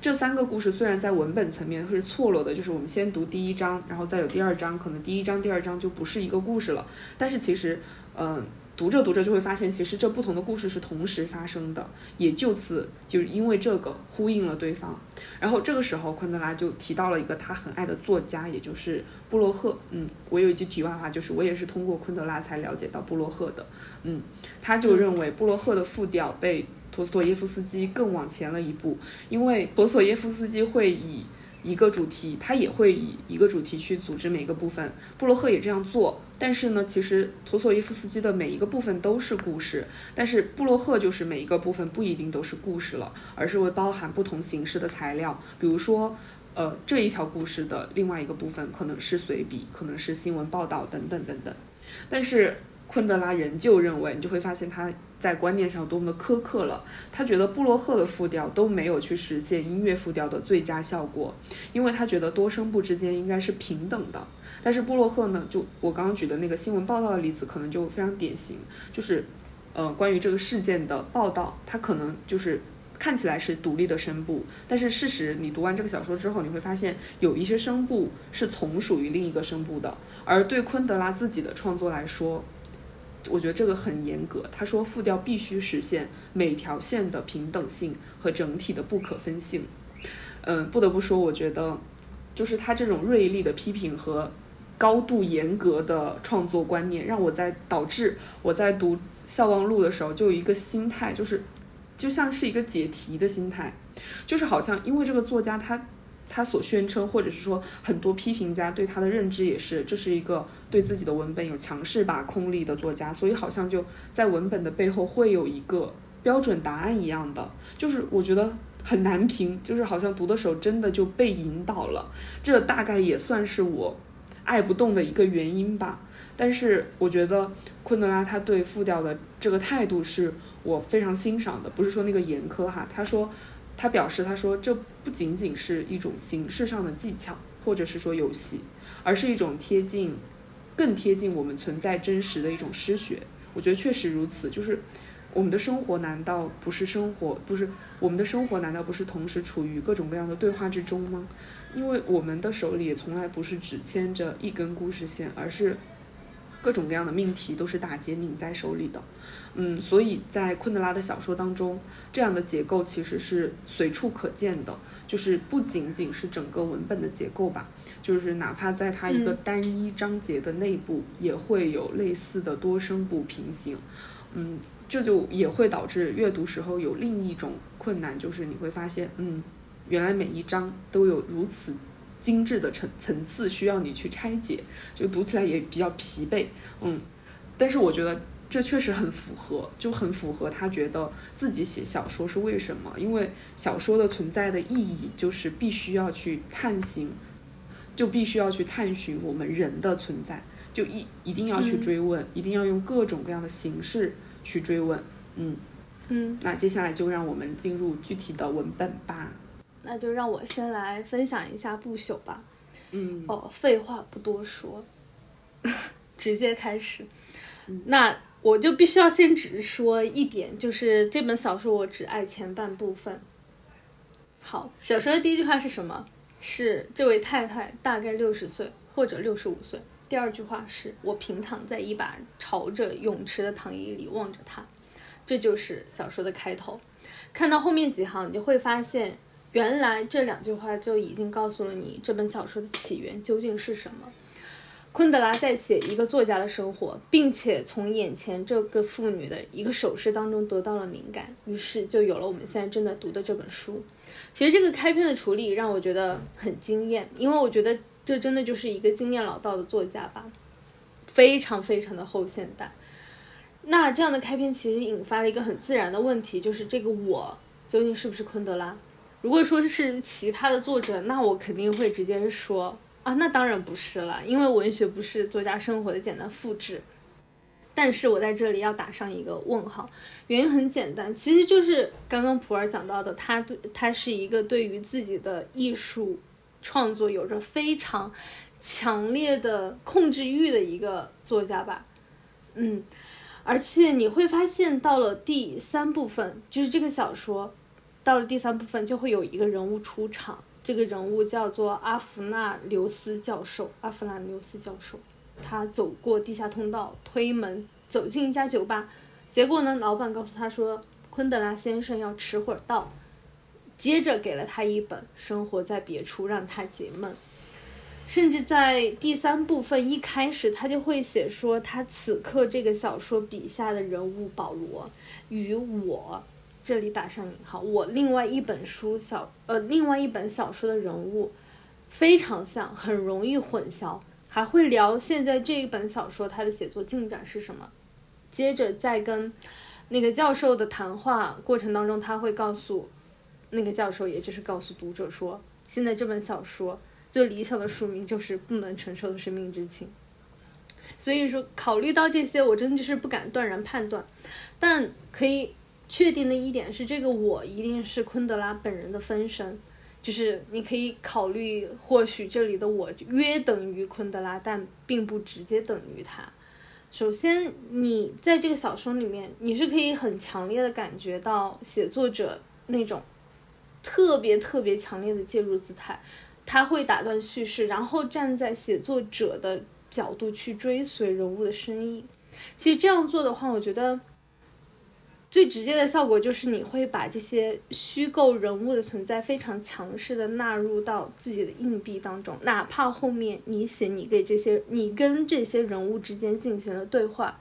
这三个故事虽然在文本层面是错落的，就是我们先读第一章，然后再有第二章，可能第一章、第二章就不是一个故事了。但是其实，嗯。读着读着就会发现，其实这不同的故事是同时发生的，也就此就是因为这个呼应了对方。然后这个时候，昆德拉就提到了一个他很爱的作家，也就是布洛赫。嗯，我有一句题外话，就是我也是通过昆德拉才了解到布洛赫的。嗯，他就认为布洛赫的复调被陀思妥耶夫斯基更往前了一步，因为陀思妥耶夫斯基会以一个主题，他也会以一个主题去组织每个部分。布洛赫也这样做。但是呢，其实陀思妥耶夫斯基的每一个部分都是故事，但是布洛赫就是每一个部分不一定都是故事了，而是会包含不同形式的材料。比如说，呃，这一条故事的另外一个部分可能是随笔，可能是新闻报道等等等等。但是昆德拉仍旧认为，你就会发现他在观念上多么的苛刻了。他觉得布洛赫的复调都没有去实现音乐复调的最佳效果，因为他觉得多声部之间应该是平等的。但是布洛赫呢，就我刚刚举的那个新闻报道的例子，可能就非常典型，就是，呃，关于这个事件的报道，它可能就是看起来是独立的声部，但是事实你读完这个小说之后，你会发现有一些声部是从属于另一个声部的。而对昆德拉自己的创作来说，我觉得这个很严格。他说复调必须实现每条线的平等性和整体的不可分性。嗯，不得不说，我觉得就是他这种锐利的批评和。高度严格的创作观念，让我在导致我在读《笑忘录》的时候，就有一个心态，就是就像是一个解题的心态，就是好像因为这个作家他他所宣称，或者是说很多批评家对他的认知也是，这是一个对自己的文本有强势把控力的作家，所以好像就在文本的背后会有一个标准答案一样的，就是我觉得很难评，就是好像读的时候真的就被引导了，这大概也算是我爱不动的一个原因吧。但是我觉得昆德拉他对复调的这个态度是我非常欣赏的，不是说那个严苛哈。他说，他表示他说这不仅仅是一种形式上的技巧，或者是说游戏，而是一种贴近，更贴近我们存在真实的一种诗学。我觉得确实如此，就是我们的生活难道不是生活？不是我们的生活难道不是同时处于各种各样的对话之中吗？因为我们的手里也从来不是只牵着一根故事线，而是。各种各样的命题都是打结拧在手里的，嗯，所以在昆德拉的小说当中，这样的结构其实是随处可见的，就是不仅仅是整个文本的结构吧，就是哪怕在它一个单一章节的内部，也会有类似的多声部平行，嗯，这就也会导致阅读时候有另一种困难，就是你会发现，嗯，原来每一章都有如此。精致的层层次需要你去拆解，就读起来也比较疲惫，嗯，但是我觉得这确实很符合，就很符合他觉得自己写小说是为什么？因为小说的存在的意义就是必须要去探寻，就必须要去探寻我们人的存在，就一一定要去追问，一定要用各种各样的形式去追问，嗯嗯，那接下来就让我们进入具体的文本吧。那就让我先来分享一下不朽吧。嗯，哦，废话不多说，直接开始。那我就必须要先只说一点，就是这本小说我只爱前半部分。好，小说的第一句话是什么？是这位太太大概六十岁或者六十五岁。第二句话是我平躺在一把朝着泳池的躺椅里望着他。这就是小说的开头。看到后面几行，你就会发现。原来这两句话就已经告诉了你这本小说的起源究竟是什么。昆德拉在写一个作家的生活，并且从眼前这个妇女的一个手势当中得到了灵感，于是就有了我们现在正在读的这本书。其实这个开篇的处理让我觉得很惊艳，因为我觉得这真的就是一个经验老道的作家吧，非常非常的后现代。那这样的开篇其实引发了一个很自然的问题，就是这个我究竟是不是昆德拉？如果说是其他的作者，那我肯定会直接说啊，那当然不是了，因为文学不是作家生活的简单复制。但是我在这里要打上一个问号，原因很简单，其实就是刚刚普洱讲到的，他对他是一个对于自己的艺术创作有着非常强烈的控制欲的一个作家吧，嗯，而且你会发现到了第三部分，就是这个小说。到了第三部分，就会有一个人物出场，这个人物叫做阿弗纳留斯教授。阿弗纳留斯教授，他走过地下通道，推门走进一家酒吧，结果呢，老板告诉他说，昆德拉先生要迟会儿到，接着给了他一本《生活在别处》，让他解闷。甚至在第三部分一开始，他就会写说，他此刻这个小说笔下的人物保罗与我。这里打上引号，我另外一本书小呃，另外一本小说的人物非常像，很容易混淆。还会聊现在这一本小说它的写作进展是什么。接着在跟那个教授的谈话过程当中，他会告诉那个教授，也就是告诉读者说，现在这本小说最理想的书名就是《不能承受的生命之轻》。所以说，考虑到这些，我真的就是不敢断然判断，但可以。确定的一点是，这个我一定是昆德拉本人的分身，就是你可以考虑，或许这里的我约等于昆德拉，但并不直接等于他。首先，你在这个小说里面，你是可以很强烈的感觉到写作者那种特别特别强烈的介入姿态，他会打断叙事，然后站在写作者的角度去追随人物的深意。其实这样做的话，我觉得。最直接的效果就是你会把这些虚构人物的存在非常强势的纳入到自己的硬币当中，哪怕后面你写你给这些你跟这些人物之间进行了对话，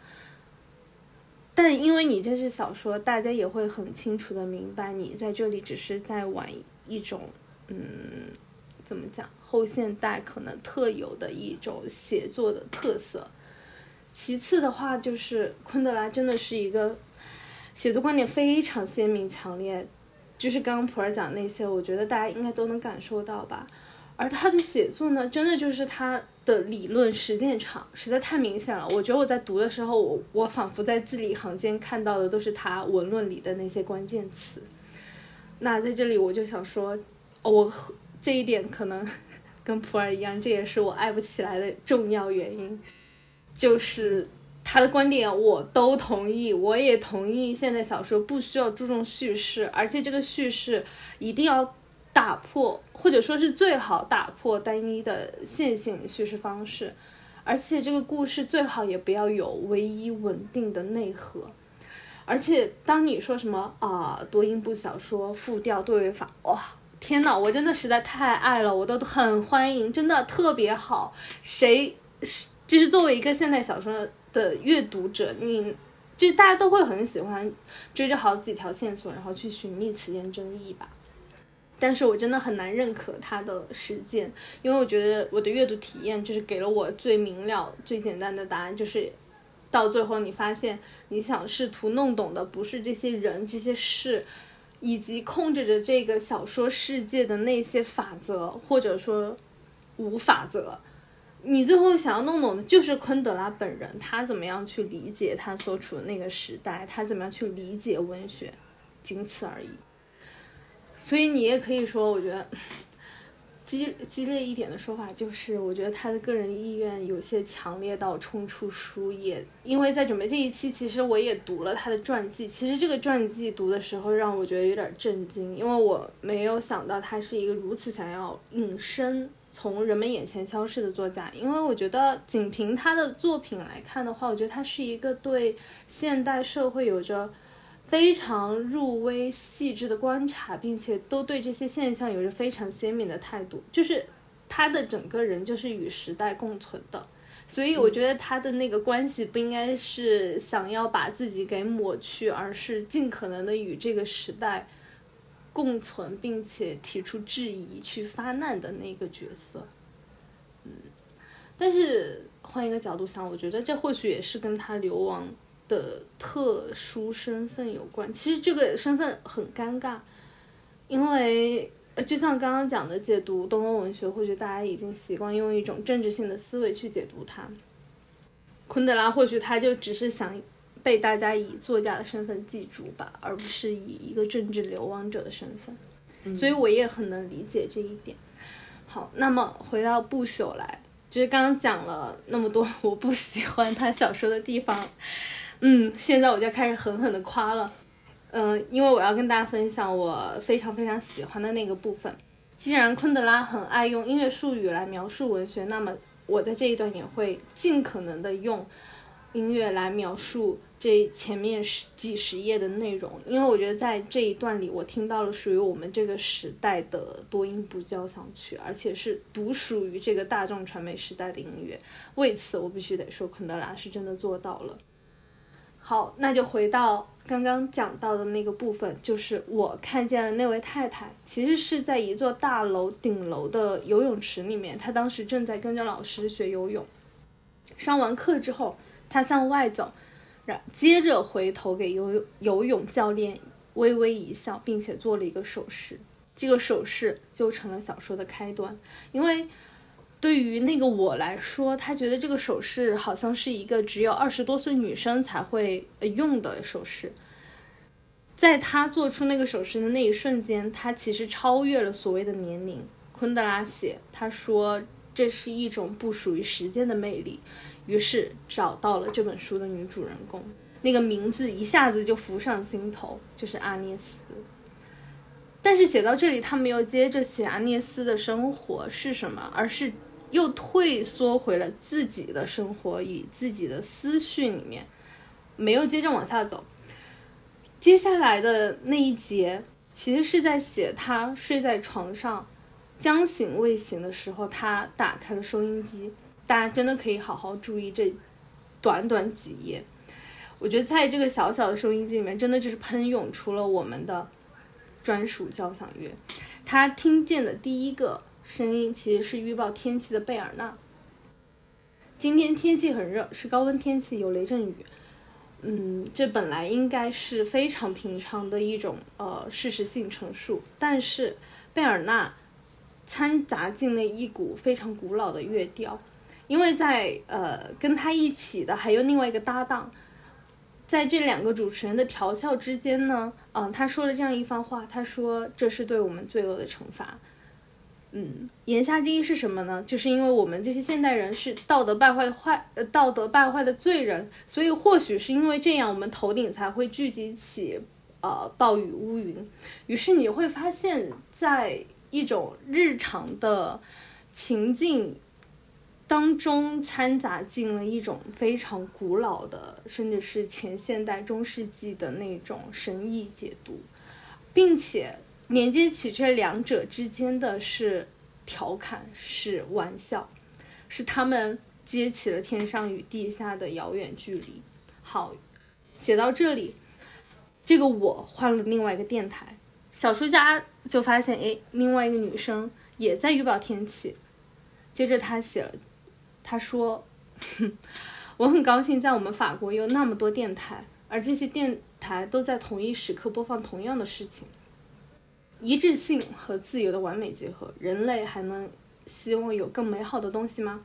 但因为你这是小说，大家也会很清楚的明白，你在这里只是在玩一种，嗯，怎么讲，后现代可能特有的一种写作的特色。其次的话，就是昆德拉真的是一个写作观点非常鲜明强烈，就是刚刚普洱讲那些，我觉得大家应该都能感受到吧。而他的写作呢，真的就是他的理论实践场，实在太明显了。我觉得我在读的时候，我我仿佛在字里行间看到的都是他文论里的那些关键词。那在这里我就想说，我这一点可能跟普洱一样，这也是我爱不起来的重要原因。就是他的观点，我都同意，我也同意。现在小说不需要注重叙事，而且这个叙事一定要打破，或者说是最好打破单一的线性叙事方式，而且这个故事最好也不要有唯一稳定的内核。而且当你说什么啊多音部小说复调对位法，哇，天呐，我真的实在太爱了，我都很欢迎，真的特别好。谁是？就是作为一个现代小说的阅读者，你就是大家都会很喜欢追着好几条线索，然后去寻觅此间争议吧。但是我真的很难认可他的实践，因为我觉得我的阅读体验就是给了我最明了、最简单的答案，就是到最后你发现你想试图弄懂的不是这些人、这些事，以及控制着这个小说世界的那些法则，或者说无法则。你最后想要弄懂的就是昆德拉本人，他怎么样去理解他所处的那个时代，他怎么样去理解文学，仅此而已。所以你也可以说，我觉得激激烈一点的说法就是，我觉得他的个人意愿有些强烈到冲出书页。因为在准备这一期，其实我也读了他的传记。其实这个传记读的时候，让我觉得有点震惊，因为我没有想到他是一个如此想要隐身。从人们眼前消失的作家，因为我觉得仅凭他的作品来看的话，我觉得他是一个对现代社会有着非常入微细致的观察，并且都对这些现象有着非常鲜明的态度，就是他的整个人就是与时代共存的，所以我觉得他的那个关系不应该是想要把自己给抹去，而是尽可能的与这个时代。共存，并且提出质疑、去发难的那个角色，嗯，但是换一个角度想，我觉得这或许也是跟他流亡的特殊身份有关。其实这个身份很尴尬，因为就像刚刚讲的，解读东欧文学，或许大家已经习惯用一种政治性的思维去解读它。昆德拉或许他就只是想。被大家以作家的身份记住吧，而不是以一个政治流亡者的身份，所以我也很能理解这一点。好，那么回到不朽来，就是刚刚讲了那么多 我不喜欢他小说的地方，嗯，现在我就开始狠狠的夸了，嗯，因为我要跟大家分享我非常非常喜欢的那个部分。既然昆德拉很爱用音乐术语来描述文学，那么我在这一段也会尽可能的用音乐来描述。这前面十几十页的内容，因为我觉得在这一段里，我听到了属于我们这个时代的多音部交响曲，而且是独属于这个大众传媒时代的音乐。为此，我必须得说，昆德拉是真的做到了。好，那就回到刚刚讲到的那个部分，就是我看见了那位太太，其实是在一座大楼顶楼的游泳池里面，她当时正在跟着老师学游泳。上完课之后，她向外走。然接着回头给游游泳教练微微一笑，并且做了一个手势，这个手势就成了小说的开端。因为对于那个我来说，他觉得这个手势好像是一个只有二十多岁女生才会用的手势。在他做出那个手势的那一瞬间，他其实超越了所谓的年龄。昆德拉写，他说这是一种不属于时间的魅力。于是找到了这本书的女主人公，那个名字一下子就浮上心头，就是阿涅斯。但是写到这里，他没有接着写阿涅斯的生活是什么，而是又退缩回了自己的生活与自己的思绪里面，没有接着往下走。接下来的那一节，其实是在写他睡在床上将醒未醒的时候，他打开了收音机。大家真的可以好好注意这短短几页，我觉得在这个小小的收音机里面，真的就是喷涌出了我们的专属交响乐。他听见的第一个声音其实是预报天气的贝尔纳。今天天气很热，是高温天气，有雷阵雨。嗯，这本来应该是非常平常的一种呃事实性陈述，但是贝尔纳掺杂进了一股非常古老的乐调，因为在呃跟他一起的还有另外一个搭档，在这两个主持人的调笑之间呢，嗯，他说了这样一番话，他说这是对我们罪恶的惩罚。嗯，言下之意是什么呢？就是因为我们这些现代人是道德败坏的坏，呃，道德败坏的罪人，所以或许是因为这样，我们头顶才会聚集起呃暴雨乌云。于是你会发现，在一种日常的情境当中，掺杂进了一种非常古老的，甚至是前现代中世纪的那种神意解读，并且。连接起这两者之间的是调侃，是玩笑，是他们接起了天上与地下的遥远距离。好，写到这里，这个我换了另外一个电台，小说家就发现，哎，另外一个女生也在预报天气。接着他写了，他说，我很高兴在我们法国有那么多电台，而这些电台都在同一时刻播放同样的事情。一致性和自由的完美结合，人类还能希望有更美好的东西吗？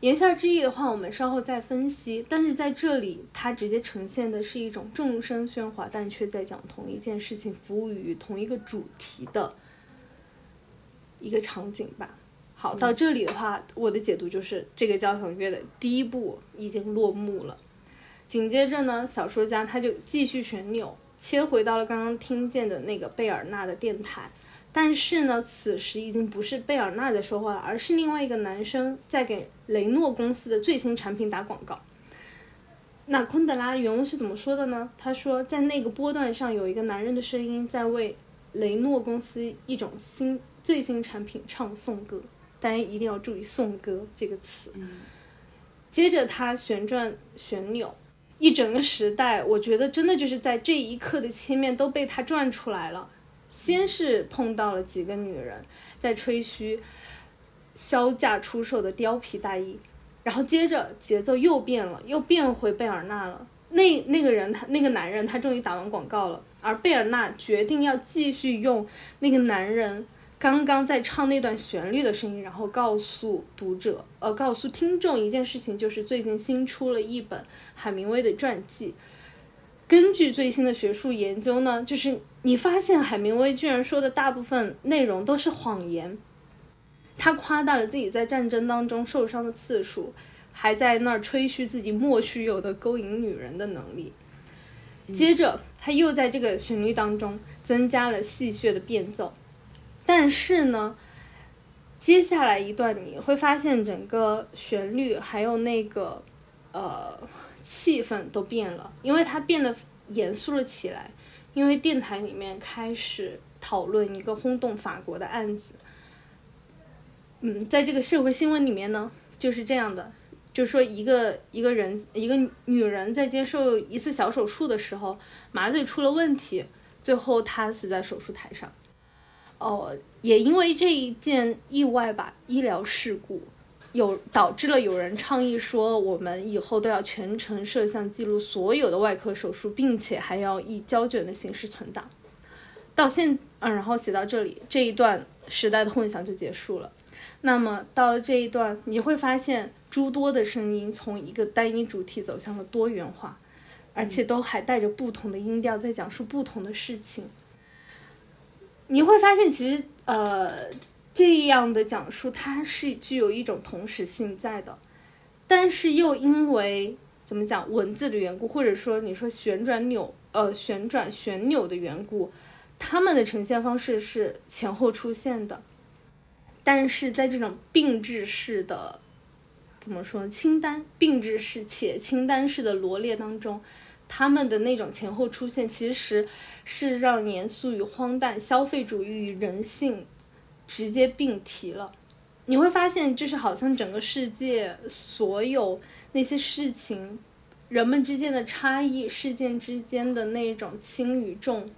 言下之意的话，我们稍后再分析。但是在这里，它直接呈现的是一种众生喧哗，但却在讲同一件事情，服务于同一个主题的一个场景吧。好，到这里的话，我的解读就是这个交响乐的第一部已经落幕了。紧接着呢，小说家他就继续旋钮。切回到了刚刚听见的那个贝尔纳的电台，但是呢，此时已经不是贝尔纳在说话了，而是另外一个男生在给雷诺公司的最新产品打广告。那昆德拉原文是怎么说的呢？他说，在那个波段上有一个男人的声音在为雷诺公司一种新最新产品唱颂歌，大家一定要注意“颂歌”这个词。接着他旋转旋钮。一整个时代，我觉得真的就是在这一刻的切面都被他转出来了。先是碰到了几个女人在吹嘘销价出售的貂皮大衣，然后接着节奏又变了，又变回贝尔纳了。那那个人他那个男人他终于打完广告了，而贝尔纳决定要继续用那个男人。刚刚在唱那段旋律的声音，然后告诉读者，呃，告诉听众一件事情，就是最近新出了一本海明威的传记。根据最新的学术研究呢，就是你发现海明威居然说的大部分内容都是谎言。他夸大了自己在战争当中受伤的次数，还在那儿吹嘘自己莫须有的勾引女人的能力。接着，他又在这个旋律当中增加了戏谑的变奏。但是呢，接下来一段你会发现整个旋律还有那个呃气氛都变了，因为它变得严肃了起来。因为电台里面开始讨论一个轰动法国的案子。嗯，在这个社会新闻里面呢，就是这样的，就是说一个一个人一个女人在接受一次小手术的时候，麻醉出了问题，最后她死在手术台上。哦，也因为这一件意外吧，医疗事故有导致了有人倡议说，我们以后都要全程摄像记录所有的外科手术，并且还要以胶卷的形式存档。到现，嗯，然后写到这里，这一段时代的混响就结束了。那么到了这一段，你会发现诸多的声音从一个单一主题走向了多元化，而且都还带着不同的音调，在讲述不同的事情。你会发现，其实呃，这样的讲述它是具有一种同时性在的，但是又因为怎么讲文字的缘故，或者说你说旋转钮呃旋转旋钮的缘故，他们的呈现方式是前后出现的，但是在这种并置式的怎么说清单并置式且清单式的罗列当中。他们的那种前后出现，其实是让严肃与荒诞、消费主义与人性直接并提了。你会发现，就是好像整个世界所有那些事情，人们之间的差异，事件之间的那种轻与重，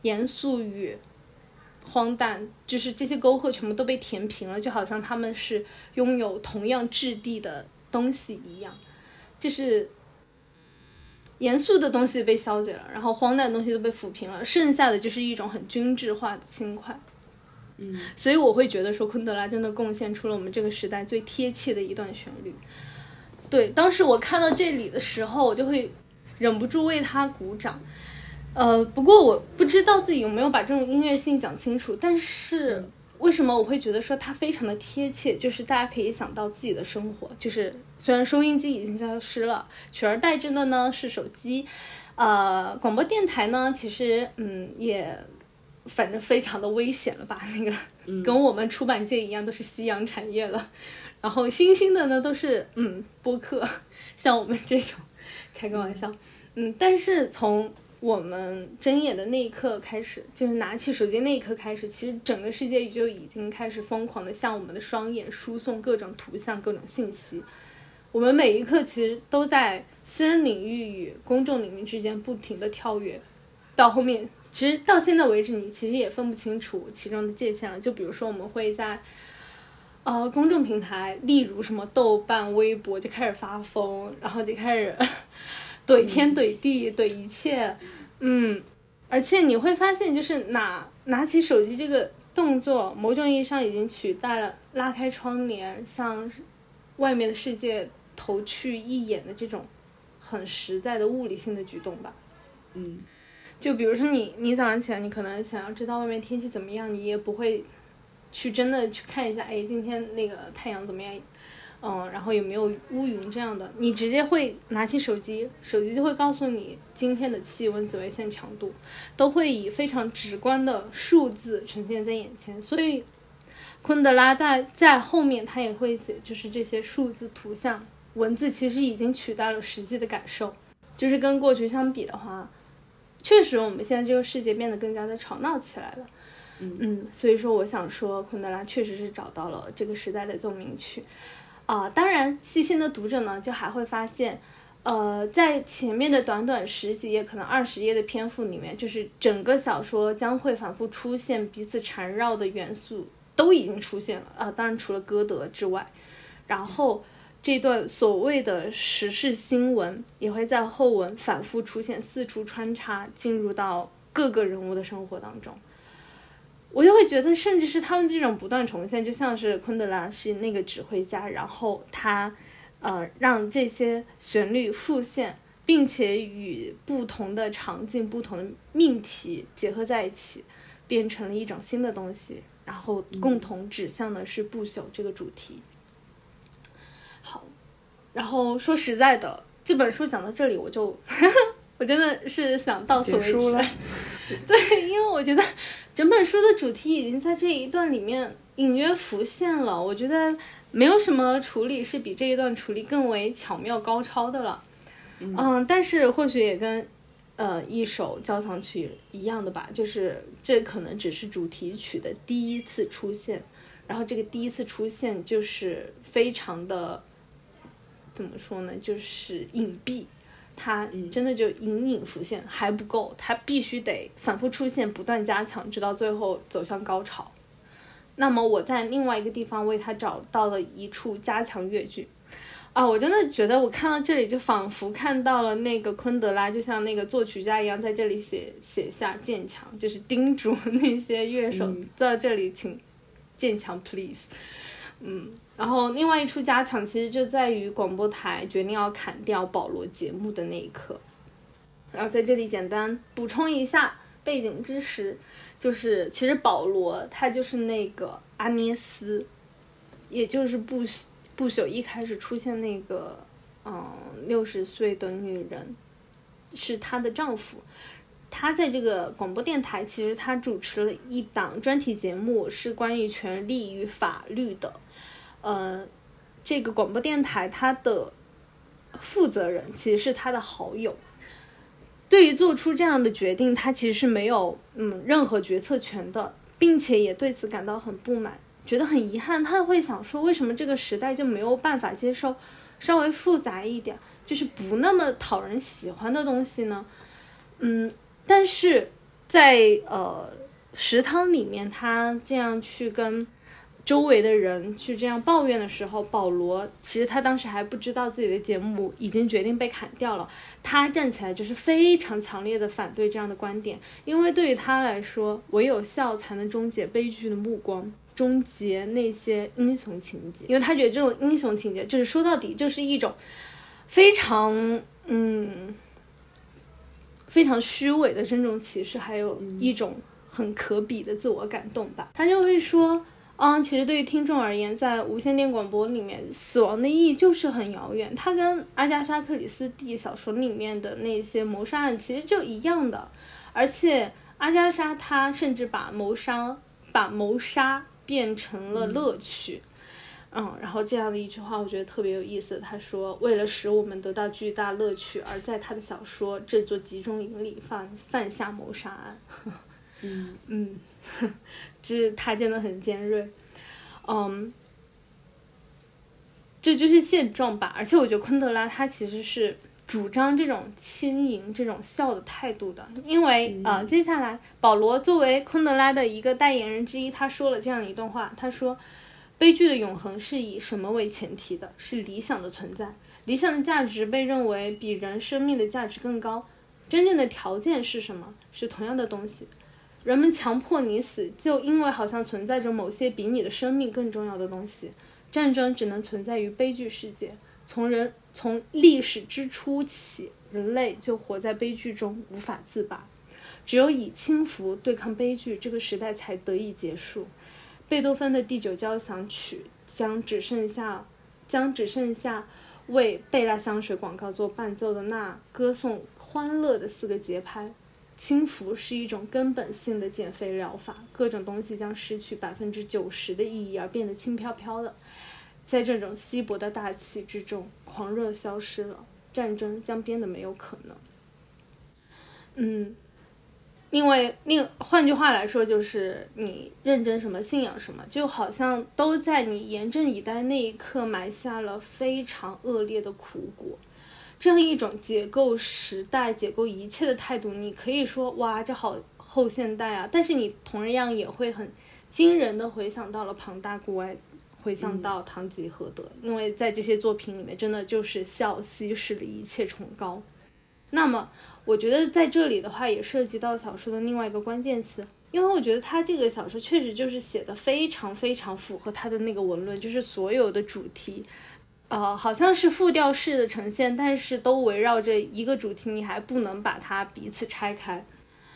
严肃与荒诞，就是这些沟壑全部都被填平了，就好像他们是拥有同样质地的东西一样，就是严肃的东西被消解了，然后荒诞的东西都被抚平了，剩下的就是一种很均质化的轻快。嗯，所以我会觉得说，昆德拉真的贡献出了我们这个时代最贴切的一段旋律。对，当时我看到这里的时候，我就会忍不住为他鼓掌。呃，不过我不知道自己有没有把这种音乐性讲清楚。但是为什么我会觉得说它非常的贴切？就是大家可以想到自己的生活，就是虽然收音机已经消失了，取而代之的呢是手机，呃，广播电台呢，其实嗯也反正非常的危险了吧？那个跟我们出版界一样，都是夕阳产业了。然后新兴的呢都是嗯播客，像我们这种，开个玩笑，嗯，但是从我们睁眼的那一刻开始，就是拿起手机那一刻开始，其实整个世界就已经开始疯狂的向我们的双眼输送各种图像、各种信息。我们每一刻其实都在私人领域与公众领域之间不停的跳跃，到后面其实到现在为止，你其实也分不清楚其中的界限了。就比如说，我们会在。呃，公众平台，例如什么豆瓣、微博，就开始发疯，然后就开始 怼天怼地怼一切，嗯，而且你会发现，就是拿拿起手机这个动作，某种意义上已经取代了拉开窗帘向外面的世界投去一眼的这种很实在的物理性的举动吧。嗯，就比如说你，你早上起来，你可能想要知道外面天气怎么样，你也不会。去真的去看一下，哎，今天那个太阳怎么样？嗯，然后有没有乌云这样的？你直接会拿起手机，手机就会告诉你今天的气温、紫外线强度，都会以非常直观的数字呈现在眼前。所以，昆德拉在在后面他也会写，就是这些数字、图像、文字其实已经取代了实际的感受。就是跟过去相比的话，确实我们现在这个世界变得更加的吵闹起来了。嗯，所以说我想说，昆德拉确实是找到了这个时代的奏鸣曲，啊，当然细心的读者呢，就还会发现，呃，在前面的短短十几页，可能二十页的篇幅里面，就是整个小说将会反复出现彼此缠绕的元素都已经出现了啊，当然除了歌德之外，然后这段所谓的时事新闻也会在后文反复出现，四处穿插进入到各个人物的生活当中。我就会觉得，甚至是他们这种不断重现，就像是昆德拉是那个指挥家，然后他，呃，让这些旋律复现，并且与不同的场景、不同的命题结合在一起，变成了一种新的东西，然后共同指向的是不朽这个主题。然后说实在的，这本书讲到这里，我就 我真的是想到此为止了。对，因为我觉得。整本书的主题已经在这一段里面隐约浮现了，我觉得没有什么处理是比这一段处理更为巧妙高超的了。嗯，但是或许也跟呃一首交响曲一样的吧，就是这可能只是主题曲的第一次出现，然后这个第一次出现就是非常的怎么说呢，就是隐蔽。它真的就隐隐浮现还不够，它必须得反复出现，不断加强，直到最后走向高潮。那么我在另外一个地方为他找到了一处加强乐句，啊，我真的觉得我看到这里就仿佛看到了那个昆德拉，就像那个作曲家一样，在这里写写下渐强，就是叮嘱 那些乐手在这里请渐强，please，嗯。然后，另外一处加强其实就在于广播台决定要砍掉保罗节目的那一刻。然后在这里简单补充一下背景知识，就是其实保罗他就是那个阿涅斯，也就是不不朽一开始出现那个嗯六十岁的女人，是她的丈夫。他在这个广播电台，其实他主持了一档专题节目，是关于权利与法律的。呃，这个广播电台它的负责人其实是他的好友。对于做出这样的决定，他其实是没有嗯任何决策权的，并且也对此感到很不满，觉得很遗憾。他会想说，为什么这个时代就没有办法接受稍微复杂一点、就是不那么讨人喜欢的东西呢？嗯，但是在呃食堂里面，他这样去跟周围的人去这样抱怨的时候，保罗其实他当时还不知道自己的节目已经决定被砍掉了，他站起来就是非常强烈的反对这样的观点，因为对于他来说，唯有笑才能终结悲剧的目光。终结那些英雄情节，因为他觉得这种英雄情节就是说到底就是一种非常嗯非常虚伪的这种歧视，还有一种很可比的自我感动吧。他就会说，啊，其实对于听众而言，在无线电广播里面，死亡的意义就是很遥远。它跟阿加莎克里斯蒂小说里面的那些谋杀案其实就一样的，而且阿加莎她甚至把谋杀把谋杀。变成了乐趣，嗯，然后这样的一句话，我觉得特别有意思。他说：“为了使我们得到巨大乐趣，而在他的小说《这座集中营里犯犯下谋杀案。”嗯嗯，这他真的很尖锐，嗯，这就是现状吧。而且我觉得昆德拉他其实是。主张这种轻盈、这种笑的态度的，因为呃，接下来保罗作为昆德拉的一个代言人之一，他说了这样一段话，他说：“悲剧的永恒是以什么为前提的？是理想的存在。理想的价值被认为比人生命的价值更高。真正的条件是什么？是同样的东西。人们强迫你死，就因为好像存在着某些比你的生命更重要的东西。战争只能存在于悲剧世界。从人。”从历史之初起，人类就活在悲剧中，无法自拔。只有以轻浮对抗悲剧，这个时代才得以结束。贝多芬的第九交响曲将只剩下，将只剩下为贝拉香水广告做伴奏的那歌颂欢乐的四个节拍。轻浮是一种根本性的减肥疗法，各种东西将失去百分之九十的意义，而变得轻飘飘的。在这种稀薄的大气之中，狂热消失了，战争将变得没有可能。嗯，因为另换句话来说，就是你认真什么，信仰什么，就好像都在你严阵以待那一刻埋下了非常恶劣的苦果。这样一种解构时代、解构一切的态度，你可以说哇，这好后现代啊！但是你同样也会很惊人的回想到了庞大国外。回想到堂吉诃德，因为在这些作品里面，真的就是笑稀释了一切崇高。那么，我觉得在这里的话，也涉及到小说的另外一个关键词，因为我觉得他这个小说确实就是写的非常非常符合他的那个文论，就是所有的主题，呃，好像是复调式的呈现，但是都围绕着一个主题，你还不能把它彼此拆开。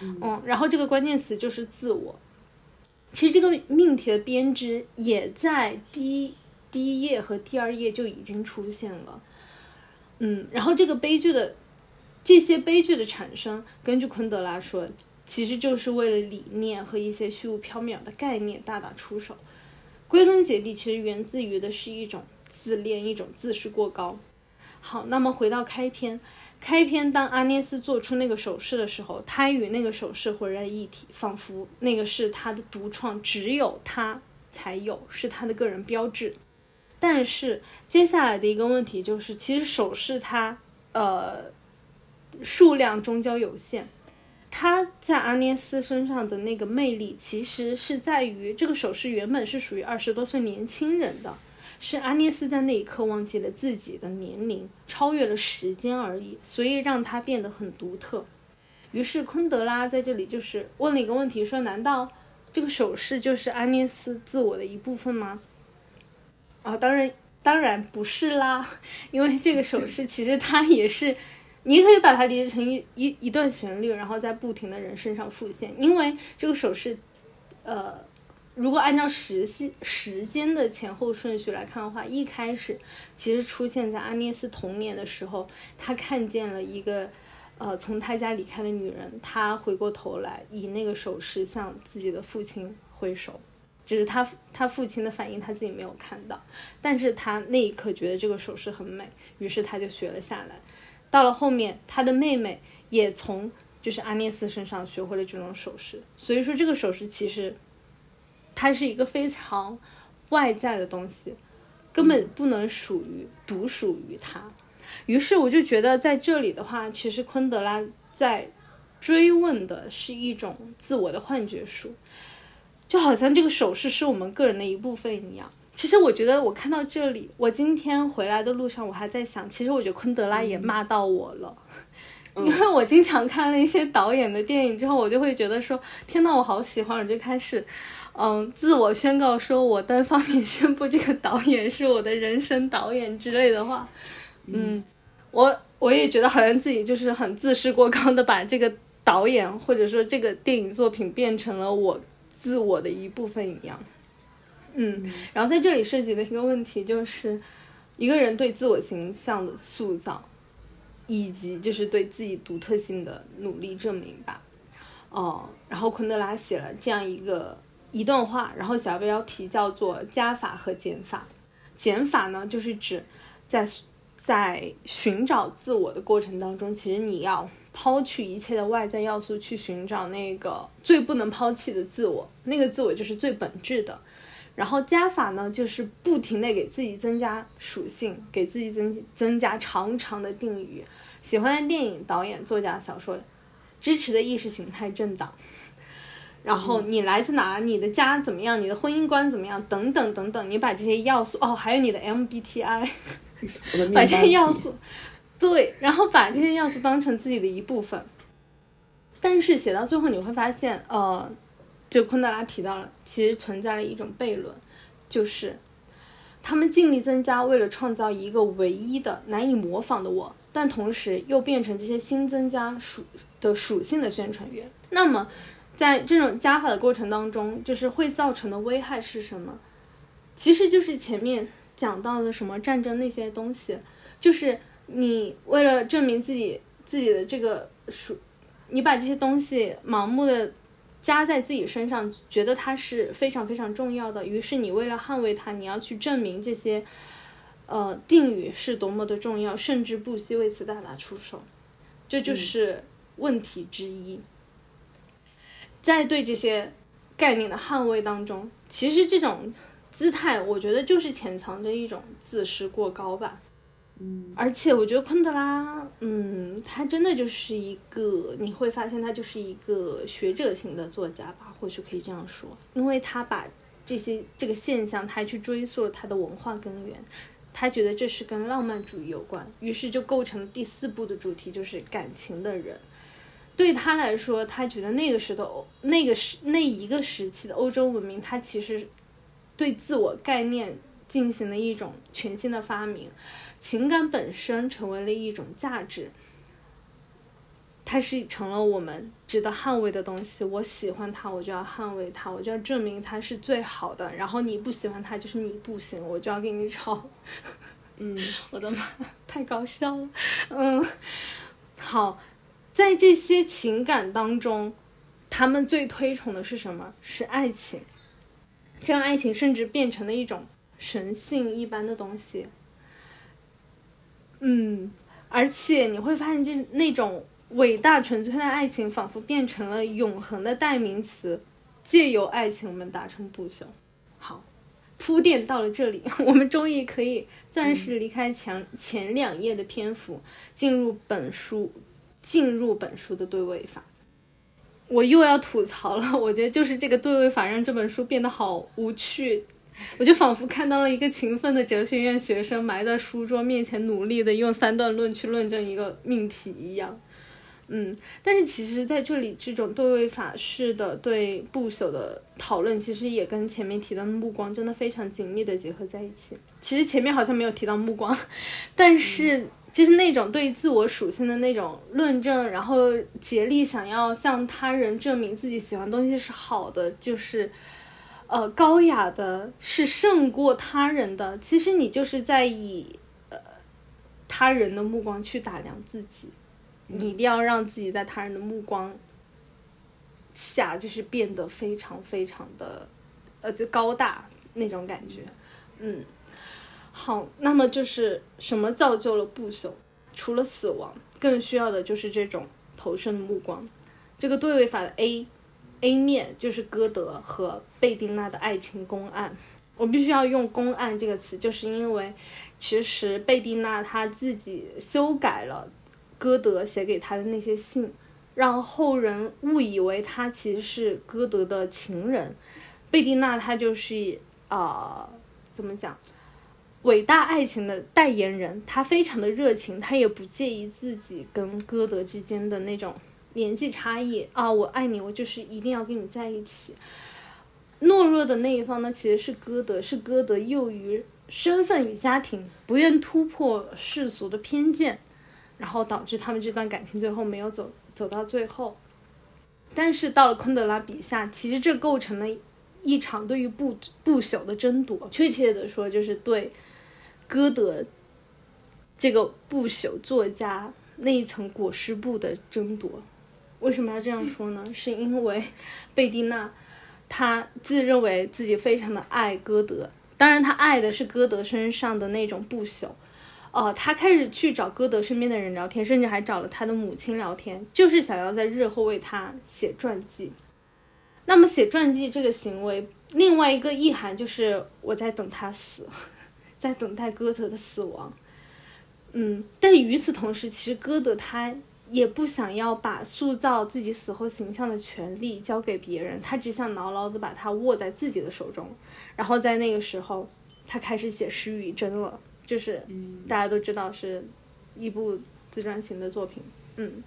嗯，然后这个关键词就是自我。其实这个命题的编织也在第一第一页和第二页就已经出现了，嗯，然后这个悲剧的这些悲剧的产生，根据昆德拉说，其实就是为了理念和一些虚无缥缈的概念大打出手，归根结底，其实源自于的是一种自恋，一种自视过高。好，那么回到开篇。开篇，当阿涅斯做出那个手势的时候，他与那个手势浑然一体，仿佛那个是他的独创，只有他才有，是他的个人标志。但是接下来的一个问题就是，其实手势它呃数量终究有限，他在阿涅斯身上的那个魅力，其实是在于这个手势原本是属于二十多岁年轻人的。是阿涅斯在那一刻忘记了自己的年龄，超越了时间而已，所以让他变得很独特。于是昆德拉在这里就是问了一个问题：说难道这个手势就是阿涅斯自我的一部分吗？啊，当然，当然不是啦，因为这个手势其实它也是，你可以把它理解成一一一段旋律，然后在不停的人身上复现。因为这个手势，呃。如果按照时系时间的前后顺序来看的话，一开始其实出现在阿涅斯童年的时候，他看见了一个呃从他家离开的女人，他回过头来以那个手势向自己的父亲挥手，只是他他父亲的反应他自己没有看到，但是他那一刻觉得这个手势很美，于是他就学了下来。到了后面，他的妹妹也从就是阿涅斯身上学会了这种手势，所以说这个手势其实。它是一个非常外在的东西，根本不能属于独属于它。于是我就觉得在这里的话，其实昆德拉在追问的是一种自我的幻觉术，就好像这个手势是我们个人的一部分一样。其实我觉得我看到这里，我今天回来的路上，我还在想，其实我觉得昆德拉也骂到我了。因为我经常看了一些导演的电影之后，我就会觉得说，天呐，我好喜欢，我就开始，嗯，自我宣告说，我单方面宣布这个导演是我的人生导演之类的话，嗯，我我也觉得好像自己就是很自视过高的把这个导演或者说这个电影作品变成了我自我的一部分一样，嗯，然后在这里涉及的一个问题就是一个人对自我形象的塑造。以及就是对自己独特性的努力证明吧，哦，然后昆德拉写了这样一个一段话，然后小标题叫做加法和减法。减法呢，就是指在在寻找自我的过程当中，其实你要抛去一切的外在要素，去寻找那个最不能抛弃的自我，那个自我就是最本质的。然后加法呢，就是不停的给自己增加属性，给自己增增加长长的定语。喜欢的电影、导演、作家、小说，支持的意识形态政党，然后你来自哪？你的家怎么样？你的婚姻观怎么样？等等等等，你把这些要素哦，还有你的 MBTI，把这些要素，对，然后把这些要素当成自己的一部分。但是写到最后你会发现，呃，就昆德拉提到了，其实存在了一种悖论，就是他们尽力增加，为了创造一个唯一的、难以模仿的我。但同时又变成这些新增加属的属性的宣传员。那么，在这种加法的过程当中，就是会造成的危害是什么？其实就是前面讲到的什么战争那些东西，就是你为了证明自己自己的这个属，你把这些东西盲目的加在自己身上，觉得它是非常非常重要的。于是你为了捍卫它，你要去证明这些。呃，定语是多么的重要，甚至不惜为此大打出手，这就是问题之一。在对这些概念的捍卫当中，其实这种姿态，我觉得就是潜藏着一种自视过高吧。嗯，而且我觉得昆德拉，嗯，他真的就是一个，你会发现他就是一个学者型的作家吧，或许可以这样说，因为他把这些这个现象，他去追溯了他的文化根源。他觉得这是跟浪漫主义有关，于是就构成了第四部的主题，就是感情的人。对他来说，他觉得那个时候、那个时、那一个时期的欧洲文明，它其实对自我概念进行了一种全新的发明，情感本身成为了一种价值。它是成了我们值得捍卫的东西。我喜欢它，我就要捍卫它，我就要证明它是最好的。然后你不喜欢它，就是你不行，我就要跟你吵。嗯，我的妈，太搞笑了。嗯，好，在这些情感当中，他们最推崇的是什么？是爱情。这样爱情甚至变成了一种神性一般的东西。嗯，而且你会发现，这那种。伟大纯粹的爱情仿佛变成了永恒的代名词，借由爱情我们达成不朽。好，铺垫到了这里，我们终于可以暂时离开前前两页的篇幅，进入本书，进入本书的对位法。我又要吐槽了，我觉得就是这个对位法让这本书变得好无趣。我就仿佛看到了一个勤奋的哲学院学生埋在书桌面前，努力的用三段论去论证一个命题一样。嗯，但是其实在这里，这种对位法式的对不朽的讨论，其实也跟前面提到的目光真的非常紧密的结合在一起。其实前面好像没有提到目光，但是就是那种对自我属性的那种论证，然后竭力想要向他人证明自己喜欢东西是好的，就是呃高雅的，是胜过他人的。其实你就是在以呃他人的目光去打量自己。你一定要让自己在他人的目光下，就是变得非常非常的，呃，就高大那种感觉。嗯，好，那么就是什么造就了不朽？除了死亡，更需要的就是这种投射的目光。这个对位法的 A A 面就是歌德和贝蒂娜的爱情公案。我必须要用公案这个词，就是因为其实贝蒂娜她自己修改了歌德写给她的那些信，让后人误以为她其实是歌德的情人。贝蒂娜她就是啊、怎么讲？伟大爱情的代言人，他非常的热情，他也不介意自己跟歌德之间的那种年纪差异啊，我爱你，我就是一定要跟你在一起。懦弱的那一方呢，其实是歌德，是歌德囿于身份与家庭，不愿突破世俗的偏见，然后导致他们这段感情最后没有走走到最后。但是到了昆德拉笔下，其实这构成了一场对于不不朽的争夺，确切的说，就是对歌德这个不朽作家那一层裹尸布的争夺。为什么要这样说呢？是因为贝蒂娜她自认为自己非常的爱歌德，当然她爱的是歌德身上的那种不朽。哦，她开始去找歌德身边的人聊天，甚至还找了他的母亲聊天，就是想要在日后为他写传记。那么写传记这个行为，另外一个意涵就是我在等他死，在等待歌德的死亡。嗯，但与此同时，其实歌德他也不想要把塑造自己死后形象的权利交给别人，他只想牢牢的把它握在自己的手中。然后在那个时候，他开始写《失语真》了，就是大家都知道是一部自传型的作品。嗯，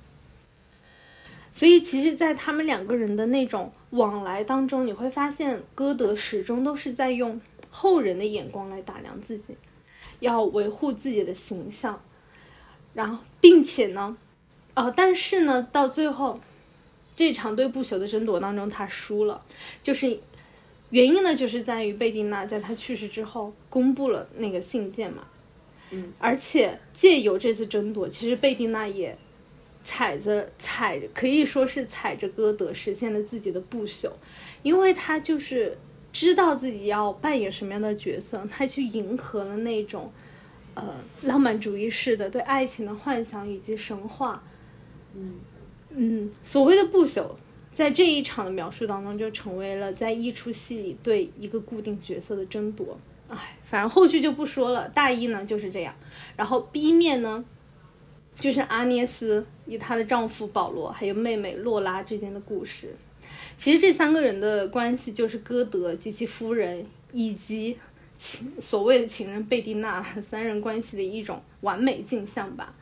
所以其实，在他们两个人的那种往来当中，你会发现歌德始终都是在用后人的眼光来打量自己，要维护自己的形象，然后并且呢，哦，但是呢，到最后这场对不朽的争夺当中，他输了，就是原因呢，就是在于贝蒂娜在他去世之后公布了那个信件嘛，嗯，而且借由这次争夺，其实贝蒂娜也踩着踩，可以说是踩着歌德实现了自己的不朽，因为他就是知道自己要扮演什么样的角色，他去迎合了那种呃浪漫主义式的对爱情的幻想以及神话。嗯嗯，所谓的不朽，在这一场的描述当中，就成为了在一出戏里对一个固定角色的争夺。哎，反正后续就不说了。大一呢就是这样，然后 B 面呢，就是阿涅斯与她的丈夫保罗还有妹妹洛拉之间的故事。其实这三个人的关系就是歌德及其夫人以及情所谓的情人贝蒂娜三人关系的一种完美镜像吧。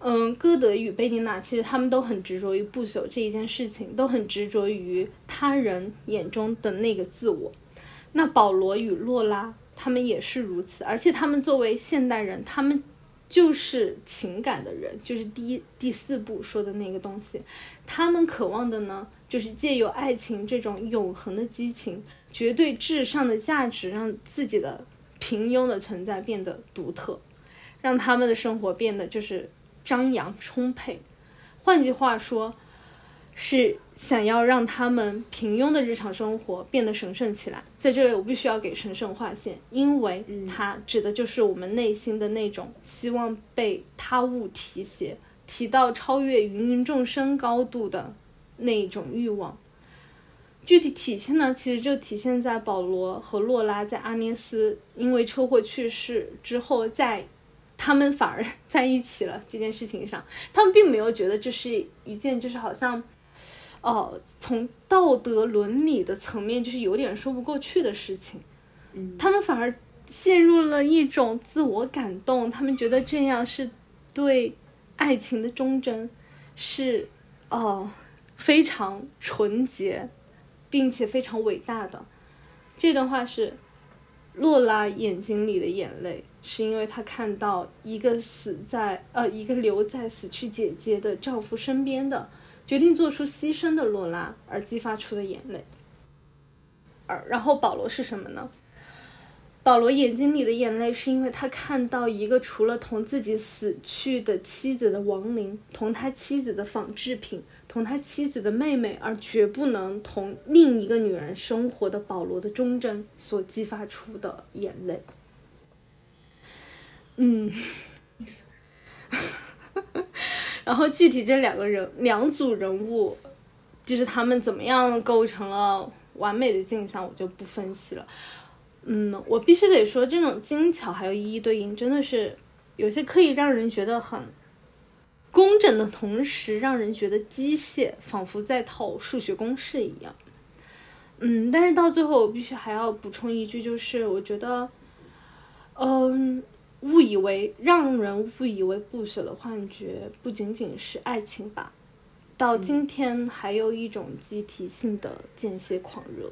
嗯，歌德与贝蒂娜其实他们都很执着于不朽这一件事情，都很执着于他人眼中的那个自我。那保罗与洛拉他们也是如此，而且他们作为现代人，他们就是情感的人，就是第一第四步说的那个东西。他们渴望的呢，就是借由爱情这种永恒的激情、绝对至上的价值，让自己的平庸的存在变得独特，让他们的生活变得就是张扬充沛。换句话说，是想要让他们平庸的日常生活变得神圣起来。在这里，我必须要给神圣划线，因为它指的就是我们内心的那种希望被他物提携，提到超越芸芸众生高度的那种欲望。具体体现呢，其实就体现在保罗和洛拉在阿涅斯因为车祸去世之后，在他们反而在一起了这件事情上，他们并没有觉得这是一件就是好像，哦，从道德伦理的层面就是有点说不过去的事情。嗯，他们反而陷入了一种自我感动，他们觉得这样是对爱情的忠贞，是哦非常纯洁，并且非常伟大的。这段话是洛拉眼睛里的眼泪，是因为她看到一个死在呃一个留在死去姐姐的丈夫身边的，决定做出牺牲的洛拉而激发出的眼泪。而然后保罗是什么呢？保罗眼睛里的眼泪，是因为他看到一个除了同自己死去的妻子的亡灵，同他妻子的仿制品，同他妻子的妹妹，而绝不能同另一个女人生活的保罗的忠贞所激发出的眼泪。嗯，然后具体这两个人两组人物，就是他们怎么样构成了完美的镜像，我就不分析了。嗯，我必须得说，这种精巧还有一一对应，真的是有些可以让人觉得很工整的同时，让人觉得机械，仿佛在套数学公式一样。嗯，但是到最后，我必须还要补充一句，就是我觉得，嗯，误以为让人误以为不朽的幻觉，不仅仅是爱情吧。到今天，还有一种集体性的间歇狂热，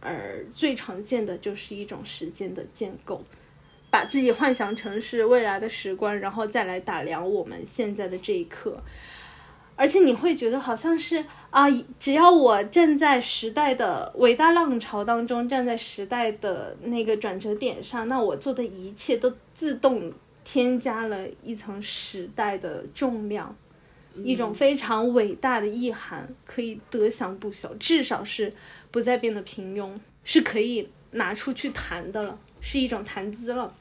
而最常见的就是一种时间的建构，把自己幻想成是未来的时光，然后再来打量我们现在的这一刻。而且你会觉得好像是啊，只要我站在时代的伟大浪潮当中，站在时代的那个转折点上，那我做的一切都自动添加了一层时代的重量。一种非常伟大的意涵，可以得享不朽，至少是不再变得平庸，是可以拿出去谈的了，是一种谈资了。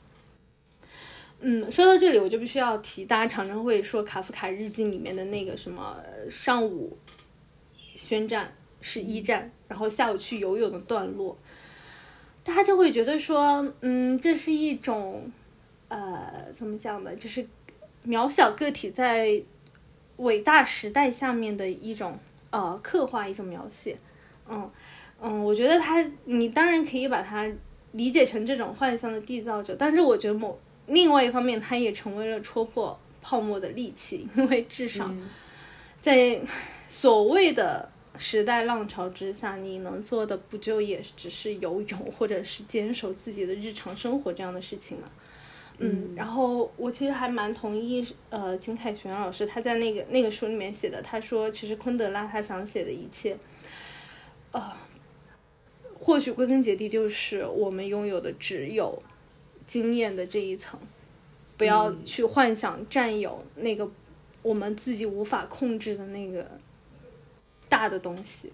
嗯，说到这里，我就必须要提，大家常常会说卡夫卡日记里面的那个什么上午宣战是一战，然后下午去游泳的段落，大家就会觉得说，嗯，这是一种呃，怎么讲呢？就是渺小个体在。伟大时代下面的一种呃刻画，一种描写，嗯嗯，我觉得他，你当然可以把它理解成这种幻象的缔造者，但是我觉得某另外一方面，他也成为了戳破泡沫的利器，因为至少在所谓的时代浪潮之下，你能做的不就也只是游泳，或者是坚守自己的日常生活这样的事情吗？嗯，然后我其实还蛮同意，呃，金凯旋老师他在那个那个书里面写的，他说其实昆德拉他想写的一切，呃，或许归根结底就是我们拥有的只有经验的这一层，不要去幻想占有那个我们自己无法控制的那个大的东西。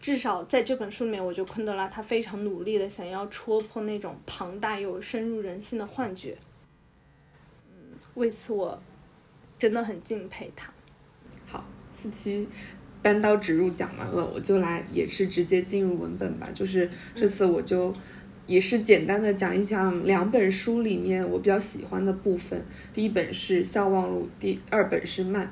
至少在这本书里面，我觉得昆德拉他非常努力的想要戳破那种庞大又深入人心的幻觉。嗯为此，我真的很敬佩他。好，四期单刀直入讲完了，我就来也是直接进入文本吧。就是这次我就也是简单的讲一讲两本书里面我比较喜欢的部分。第一本是《笑忘录》，第二本是《慢》。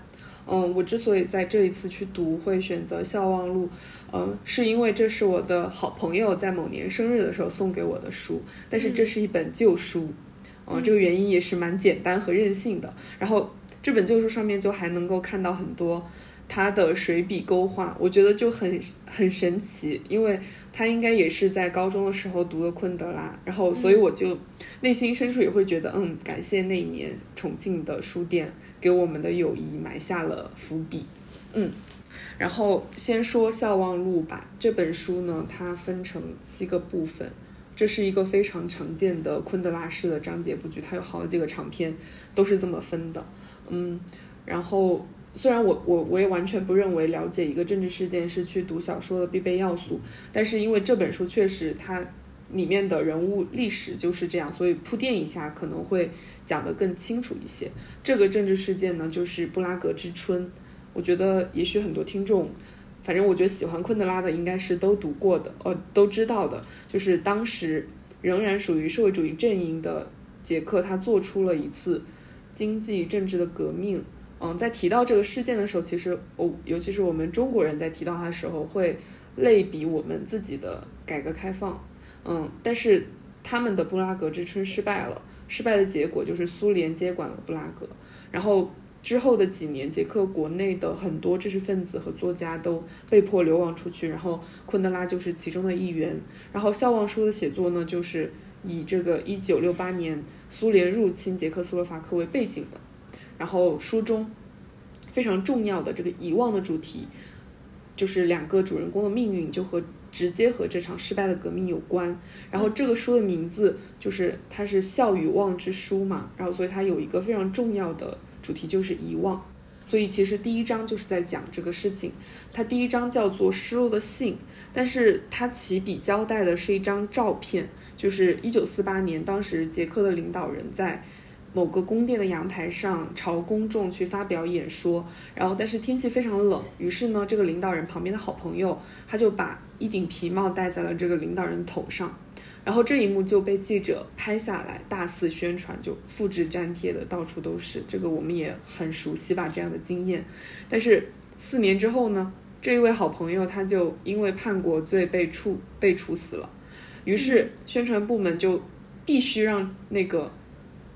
嗯，我之所以在这一次去读会选择《笑忘录》，嗯，是因为这是我的好朋友在某年生日的时候送给我的书，但是这是一本旧书。嗯，这个原因也是蛮简单和任性的。然后这本旧书上面就还能够看到很多他的水笔勾画，我觉得就很很神奇，因为他应该也是在高中的时候读的昆德拉，然后所以我就内心深处也会觉得，嗯，感谢那一年重庆的书店给我们的友谊埋下了伏笔。嗯，然后先说《笑忘录》吧，这本书呢，它分成七个部分。这是一个非常常见的昆德拉式的章节布局，它有好几个长篇，都是这么分的。嗯，然后虽然我我我也完全不认为了解一个政治事件是去读小说的必备要素，但是因为这本书确实它里面的人物历史就是这样，所以铺垫一下可能会讲得更清楚一些。这个政治事件呢，就是布拉格之春。我觉得也许很多听众。反正我觉得喜欢昆德拉的应该是都读过的，呃，都知道的。就是当时仍然属于社会主义阵营的捷克，他做出了一次经济政治的革命。嗯，在提到这个事件的时候，其实我尤其是我们中国人在提到它的时候，会类比我们自己的改革开放。嗯，但是他们的布拉格之春失败了，失败的结果就是苏联接管了布拉格，然后。之后的几年，捷克国内的很多知识分子和作家都被迫流亡出去，然后昆德拉就是其中的一员。然后《笑忘书》的写作呢，就是以这个1968年苏联入侵捷克斯洛伐克为背景的。然后书中非常重要的这个遗忘的主题，就是两个主人公的命运就和直接和这场失败的革命有关。然后这个书的名字就是它是笑与忘之书嘛，然后所以它有一个非常重要的。主题就是遗忘，所以其实第一章就是在讲这个事情。它第一章叫做《失落的信》，但是它起笔交代的是一张照片，就是一九四八年，当时捷克的领导人在某个宫殿的阳台上朝公众去发表演说，然后但是天气非常冷，于是呢，这个领导人旁边的好朋友他就把一顶皮帽戴在了这个领导人头上。然后这一幕就被记者拍下来，大肆宣传，就复制粘贴的到处都是。这个我们也很熟悉吧，这样的经验。但是四年之后呢，这一位好朋友他就因为叛国罪被处被处死了，于是宣传部门就必须让那个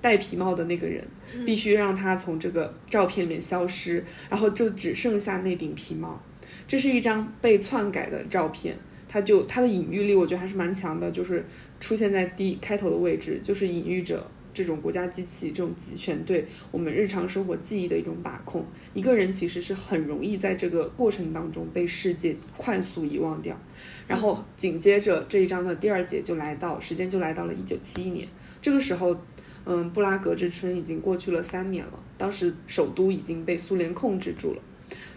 戴皮帽的那个人。必须让他从这个照片里面消失，然后就只剩下那顶皮帽。这是一张被篡改的照片，它就它的隐喻力，我觉得还是蛮强的，就是出现在第开头的位置，就是隐喻着这种国家机器这种集权对我们日常生活记忆的一种把控。一个人其实是很容易在这个过程当中被世界快速遗忘掉。然后紧接着这一章的第二节就来到，时间就来到了一九七一年，这个时候。嗯，布拉格之春已经过去了三年了，当时首都已经被苏联控制住了。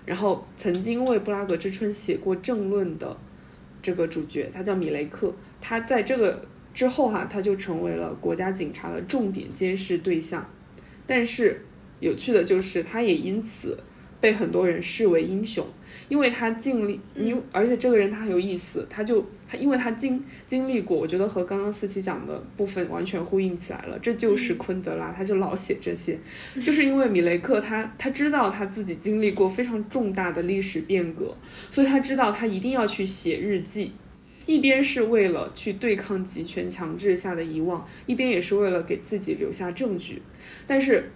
然后曾经为布拉格之春写过政论的这个主角，他叫米雷克，他在这个之后哈，他就成为了国家警察的重点监视对象。但是有趣的就是，他也因此被很多人视为英雄。因为他经历，因而且这个人他很有意思，他就他因为他经经历过，我觉得和刚刚思琪讲的部分完全呼应起来了。这就是昆德拉，他就老写这些，就是因为米雷克他他知道他自己经历过非常重大的历史变革，所以他知道他一定要去写日记，一边是为了去对抗集权强制下的遗忘，一边也是为了给自己留下证据，但是。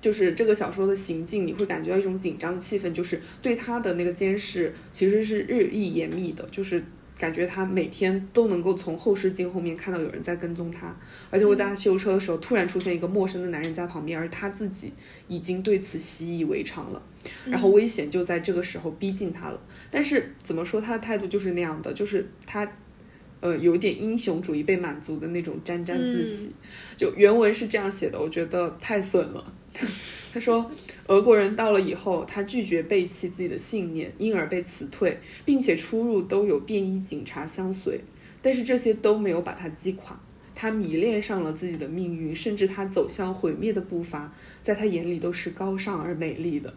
就是这个小说的行进，你会感觉到一种紧张的气氛，就是对他的那个监视其实是日益严密的，就是感觉他每天都能够从后视镜后面看到有人在跟踪他，而且会在他修车的时候突然出现一个陌生的男人在旁边，而他自己已经对此习以为常了，然后危险就在这个时候逼近他了。但是怎么说他的态度就是那样的，就是他。呃，有点英雄主义被满足的那种沾沾自喜，就原文是这样写的，我觉得太损了。他说，俄国人到了以后，他拒绝背弃自己的信念，因而被辞退，并且出入都有便衣警察相随。但是这些都没有把他击垮，他迷恋上了自己的命运，甚至他走向毁灭的步伐，在他眼里都是高尚而美丽的。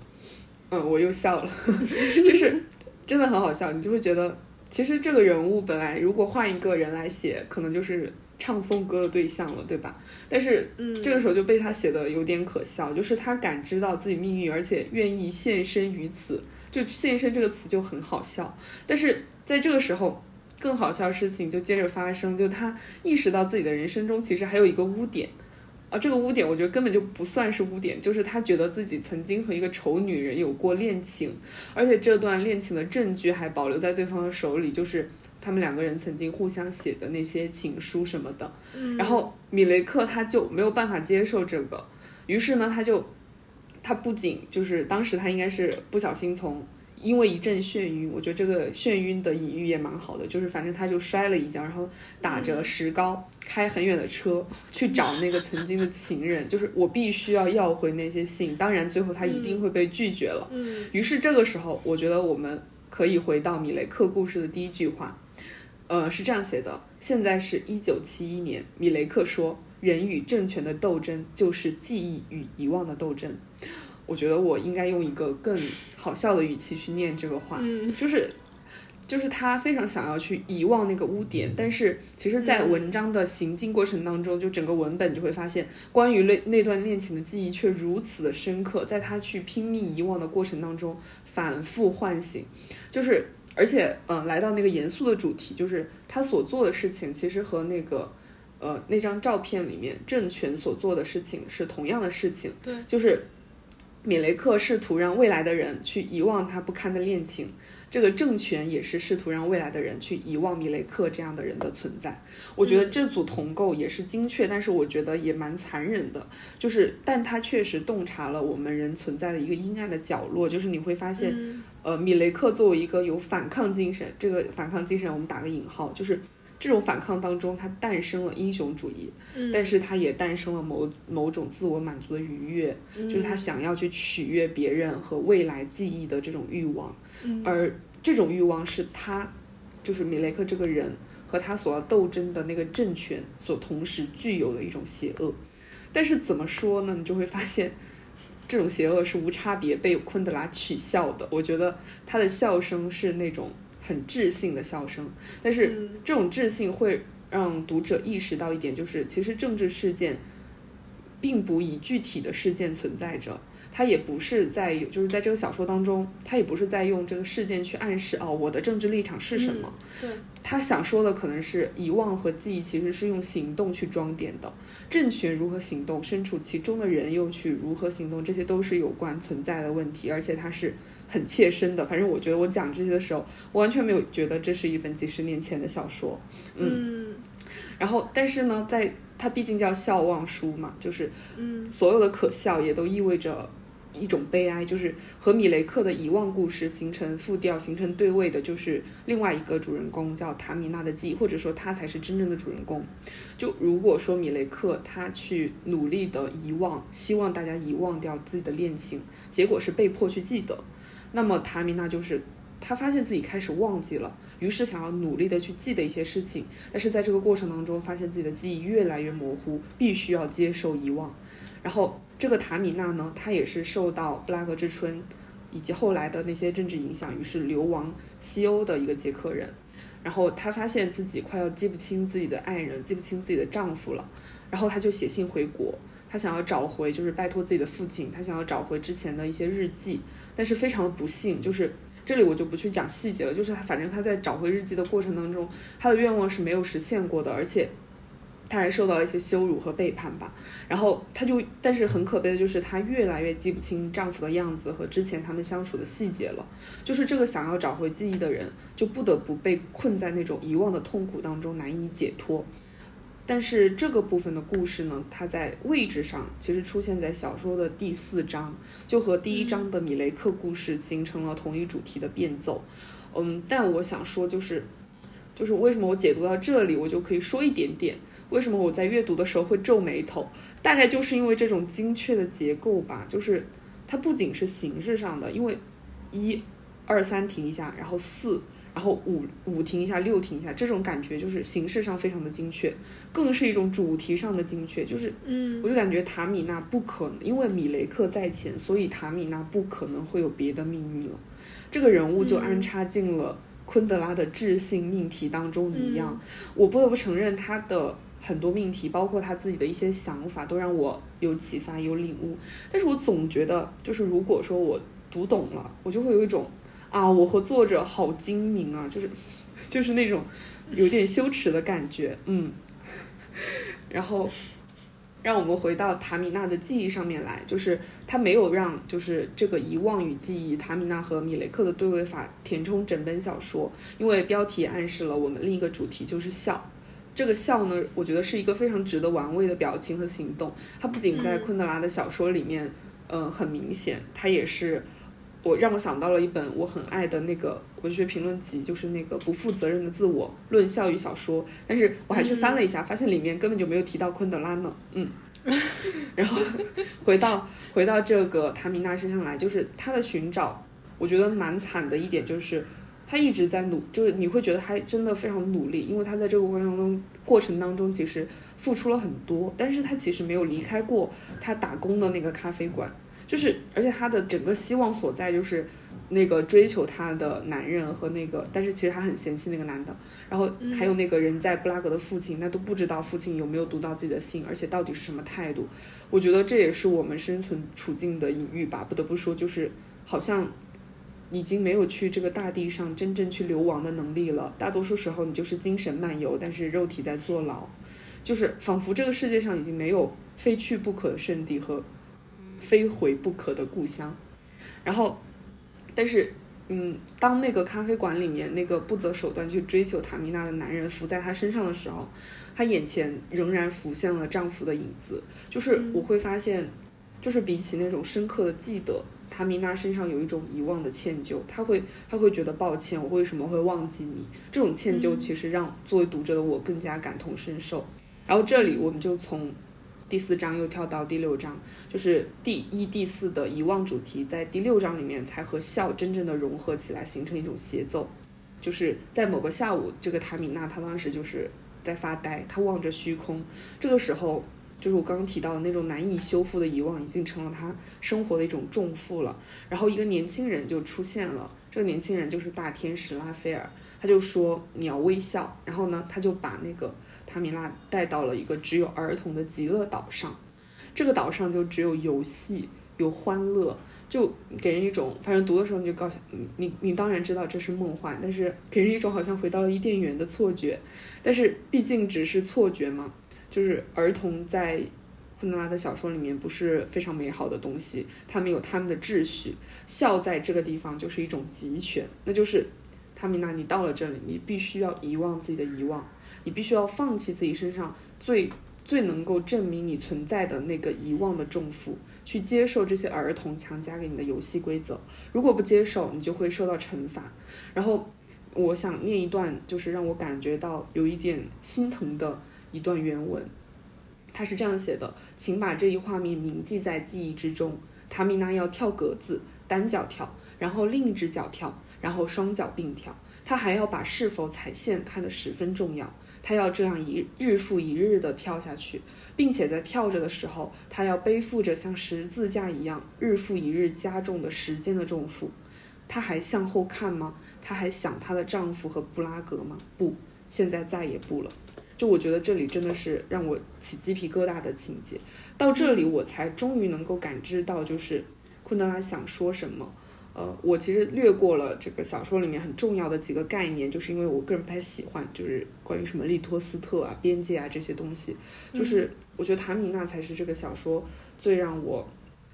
嗯，我又笑了，就是真的很好笑，你就会觉得。其实这个人物本来如果换一个人来写，可能就是唱颂歌的对象了，对吧？但是嗯这个时候就被他写的有点可笑，就是他感知到自己命运，而且愿意献身于此。就献身这个词就很好笑。但是在这个时候，更好笑的事情就接着发生，就他意识到自己的人生中其实还有一个污点。啊，这个污点我觉得根本就不算是污点，就是他觉得自己曾经和一个丑女人有过恋情，而且这段恋情的证据还保留在对方的手里，就是他们两个人曾经互相写的那些情书什么的。然后米雷克他就没有办法接受这个，于是呢，他就他不仅就是当时他应该是不小心从。因为一阵眩晕，我觉得这个眩晕的隐喻也蛮好的，就是反正他就摔了一跤，然后打着石膏开很远的车去找那个曾经的情人，就是我必须要要回那些信，当然最后他一定会被拒绝了。嗯，于是这个时候，我觉得我们可以回到米雷克故事的第一句话，呃，是这样写的：现在是一九七一年，米雷克说，人与政权的斗争就是记忆与遗忘的斗争。我觉得我应该用一个更好笑的语气去念这个话，就是，就是他非常想要去遗忘那个污点，但是其实，在文章的行进过程当中，就整个文本就会发现，关于那那段恋情的记忆却如此的深刻，在他去拼命遗忘的过程当中，反复唤醒，就是，而且，嗯，来到那个严肃的主题，就是他所做的事情，其实和那个，呃，那张照片里面政权所做的事情是同样的事情，对，就是。米雷克试图让未来的人去遗忘他不堪的恋情，这个政权也是试图让未来的人去遗忘米雷克这样的人的存在。我觉得这组同构也是精确，但是我觉得也蛮残忍的。就是，但他确实洞察了我们人存在的一个阴暗的角落。就是你会发现，呃，米雷克作为一个有反抗精神，这个反抗精神我们打个引号，就是。这种反抗当中，它诞生了英雄主义，但是它也诞生了某某种自我满足的愉悦，就是他想要去取悦别人和未来记忆的这种欲望，而这种欲望是他，就是米雷克这个人和他所要斗争的那个政权所同时具有的一种邪恶。但是怎么说呢？你就会发现，这种邪恶是无差别被昆德拉取笑的。我觉得他的笑声是那种。很智性的笑声，但是这种智性会让读者意识到一点，就是其实政治事件并不以具体的事件存在着。他也不是在，就是在这个小说当中，他也不是在用这个事件去暗示哦，我的政治立场是什么。对，他想说的可能是遗忘和记忆其实是用行动去装点的。政权如何行动，身处其中的人又去如何行动，这些都是有关存在的问题，而且它是很切身的。反正我觉得我讲这些的时候，我完全没有觉得这是一本几十年前的小说。嗯，然后但是呢，在它毕竟叫笑忘书嘛，就是嗯，所有的可笑也都意味着。一种悲哀，就是和米雷克的遗忘故事形成复调、形成对位的，就是另外一个主人公叫塔米娜的记忆，或者说他才是真正的主人公。就如果说米雷克他去努力的遗忘，希望大家遗忘掉自己的恋情，结果是被迫去记得，那么塔米娜就是他发现自己开始忘记了，于是想要努力的去记得一些事情，但是在这个过程当中，发现自己的记忆越来越模糊，必须要接受遗忘，然后。这个塔米娜呢，她也是受到布拉格之春以及后来的那些政治影响，于是流亡西欧的一个捷克人。然后她发现自己快要记不清自己的爱人，记不清自己的丈夫了。然后她就写信回国，她想要找回，就是拜托自己的父亲，她想要找回之前的一些日记。但是非常的不幸，就是这里我就不去讲细节了。就是反正她在找回日记的过程当中，她的愿望是没有实现过的，而且。她还受到了一些羞辱和背叛吧，然后她就，但是很可悲的就是，她越来越记不清丈夫的样子和之前他们相处的细节了。就是这个想要找回记忆的人，就不得不被困在那种遗忘的痛苦当中，难以解脱。但是这个部分的故事呢，它在位置上其实出现在小说的第四章，就和第一章的米雷克故事形成了同一主题的变奏。嗯，但我想说就是，就是为什么我解读到这里，我就可以说一点点。为什么我在阅读的时候会皱眉头？大概就是因为这种精确的结构吧，就是它不仅是形式上的，因为一、二、三停一下，然后四，然后五五停一下，六停一下，这种感觉就是形式上非常的精确，更是一种主题上的精确，就是嗯，我就感觉塔米娜不可能，因为米雷克在前，所以塔米娜不可能会有别的命运了，这个人物就安插进了昆德拉的智性命题当中一样，我不得不承认他的。很多命题，包括他自己的一些想法，都让我有启发、有领悟。但是我总觉得，就是如果说我读懂了，我就会有一种啊，我和作者好精明啊，就是 就是那种有点羞耻的感觉，嗯。然后，让我们回到塔米娜的记忆上面来，就是他没有让就是这个遗忘与记忆，塔米娜和米雷克的对位法填充整本小说，因为标题暗示了我们另一个主题就是笑。这个笑呢，我觉得是一个非常值得玩味的表情和行动。它不仅在昆德拉的小说里面，嗯，很明显，它也是我让我想到了一本我很爱的那个文学评论集，就是那个《不负责任的自我论笑与小说》。但是我还去翻了一下，发现里面根本就没有提到昆德拉呢。嗯，然后回到回到这个塔米娜身上来，就是他的寻找，我觉得蛮惨的一点就是。他一直在努，就是你会觉得他真的非常努力，因为他在这个过程当中，过程当中其实付出了很多，但是他其实没有离开过他打工的那个咖啡馆，就是而且他的整个希望所在就是那个追求他的男人和那个，但是其实他很嫌弃那个男的，然后还有那个人在布拉格的父亲，那都不知道父亲有没有读到自己的信，而且到底是什么态度，我觉得这也是我们生存处境的隐喻吧，不得不说就是好像。已经没有去这个大地上真正去流亡的能力了。大多数时候，你就是精神漫游，但是肉体在坐牢，就是仿佛这个世界上已经没有非去不可的圣地和非回不可的故乡。然后，但是，嗯，当那个咖啡馆里面那个不择手段去追求塔米娜的男人伏在她身上的时候，她眼前仍然浮现了丈夫的影子。就是我会发现，就是比起那种深刻的记得。塔米娜身上有一种遗忘的歉疚，他会他会觉得抱歉，我为什么会忘记你？这种歉疚其实让作为读者的我更加感同身受。然后这里我们就从第四章又跳到第六章，就是第一、第四的遗忘主题，在第六章里面才和笑真正的融合起来，形成一种协奏。就是在某个下午，这个塔米娜她当时就是在发呆，她望着虚空，这个时候。就是我刚刚提到的那种难以修复的遗忘，已经成了他生活的一种重负了。然后一个年轻人就出现了，这个年轻人就是大天使拉斐尔，他就说你要微笑。然后呢，他就把那个塔米拉带到了一个只有儿童的极乐岛上，这个岛上就只有游戏，有欢乐，就给人一种，反正读的时候你就告诉你，你你当然知道这是梦幻，但是给人一种好像回到了伊甸园的错觉，但是毕竟只是错觉嘛，就是儿童在昆德拉的小说里面不是非常美好的东西，他们有他们的秩序，笑在这个地方就是一种集权，那就是塔米娜，你到了这里，你必须要遗忘自己的遗忘。你必须要放弃自己身上最最能够证明你存在的那个遗忘的重负，去接受这些儿童强加给你的游戏规则。如果不接受，你就会受到惩罚。然后，我想念一段，就是让我感觉到有一点心疼的一段原文。他是这样写的：“请把这一画面铭记在记忆之中。塔米娜要跳格子，单脚跳，然后另一只脚跳，然后双脚并跳。他还要把是否踩线看得十分重要。”他要这样一日复一日地跳下去，并且在跳着的时候，他要背负着像十字架一样日复一日加重的时间的重负。她还向后看吗？她还想她的丈夫和布拉格吗？不，现在再也不了。就我觉得这里真的是让我起鸡皮疙瘩的情节。到这里我才终于能够感知到，就是昆德拉想说什么。呃，我其实略过了这个小说里面很重要的几个概念，就是因为我个人不太喜欢，就是关于什么利托斯特啊、边界啊这些东西。就是我觉得塔米娜才是这个小说最让我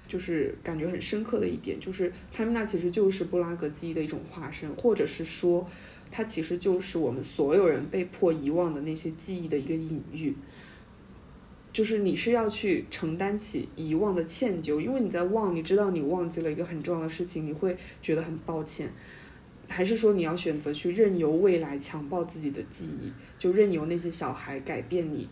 就是感觉很深刻的一点，就是塔米娜其实就是布拉格记忆的一种化身，或者是说，它其实就是我们所有人被迫遗忘的那些记忆的一个隐喻。就是你是要去承担起遗忘的歉疚，因为你在忘，你知道你忘记了一个很重要的事情，你会觉得很抱歉，还是说你要选择去任由未来强暴自己的记忆，就任由那些小孩改变你，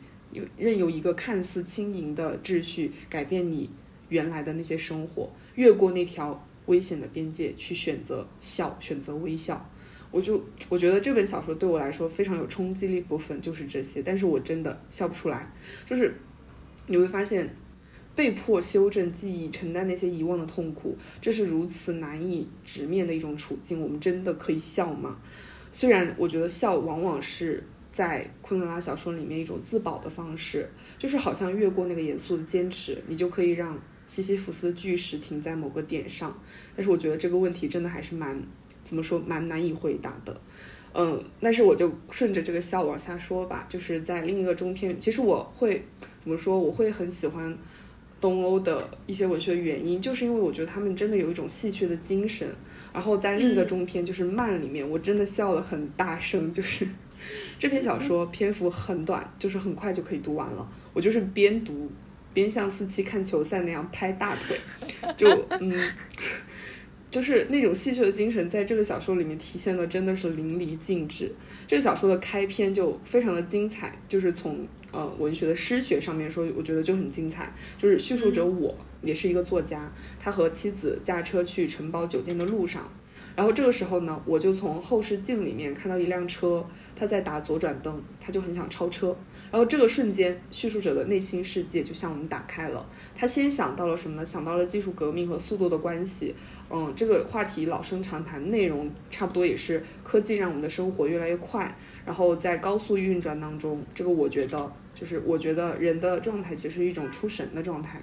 任由一个看似轻盈的秩序改变你原来的那些生活，越过那条危险的边界去选择笑，选择微笑。我就我觉得这本小说对我来说非常有冲击力部分就是这些，但是我真的笑不出来，就是。你会发现，被迫修正记忆、承担那些遗忘的痛苦，这是如此难以直面的一种处境。我们真的可以笑吗？虽然我觉得笑往往是在昆德拉小说里面一种自保的方式，就是好像越过那个严肃的坚持，你就可以让西西弗斯的巨石停在某个点上。但是我觉得这个问题真的还是蛮怎么说，蛮难以回答的。嗯，但是我就顺着这个笑往下说吧，就是在另一个中篇，其实我会怎么说？我会很喜欢东欧的一些文学的原因，就是因为我觉得他们真的有一种戏谑的精神。然后在另一个中篇，就是慢里面，我真的笑了很大声。就是 这篇小说篇幅很短，就是很快就可以读完了。我就是边读边像四七看球赛那样拍大腿，就嗯。就是那种戏谑的精神，在这个小说里面体现的真的是淋漓尽致。这个小说的开篇就非常的精彩，就是从呃文学的诗学上面说，我觉得就很精彩。就是叙述者我也是一个作家，他和妻子驾车去城堡酒店的路上。然后这个时候呢，我就从后视镜里面看到一辆车，他在打左转灯，他就很想超车。然后这个瞬间，叙述者的内心世界就向我们打开了。他先想到了什么呢？想到了技术革命和速度的关系。嗯，这个话题老生常谈，内容差不多也是科技让我们的生活越来越快。然后在高速运转当中，这个我觉得就是我觉得人的状态其实是一种出神的状态。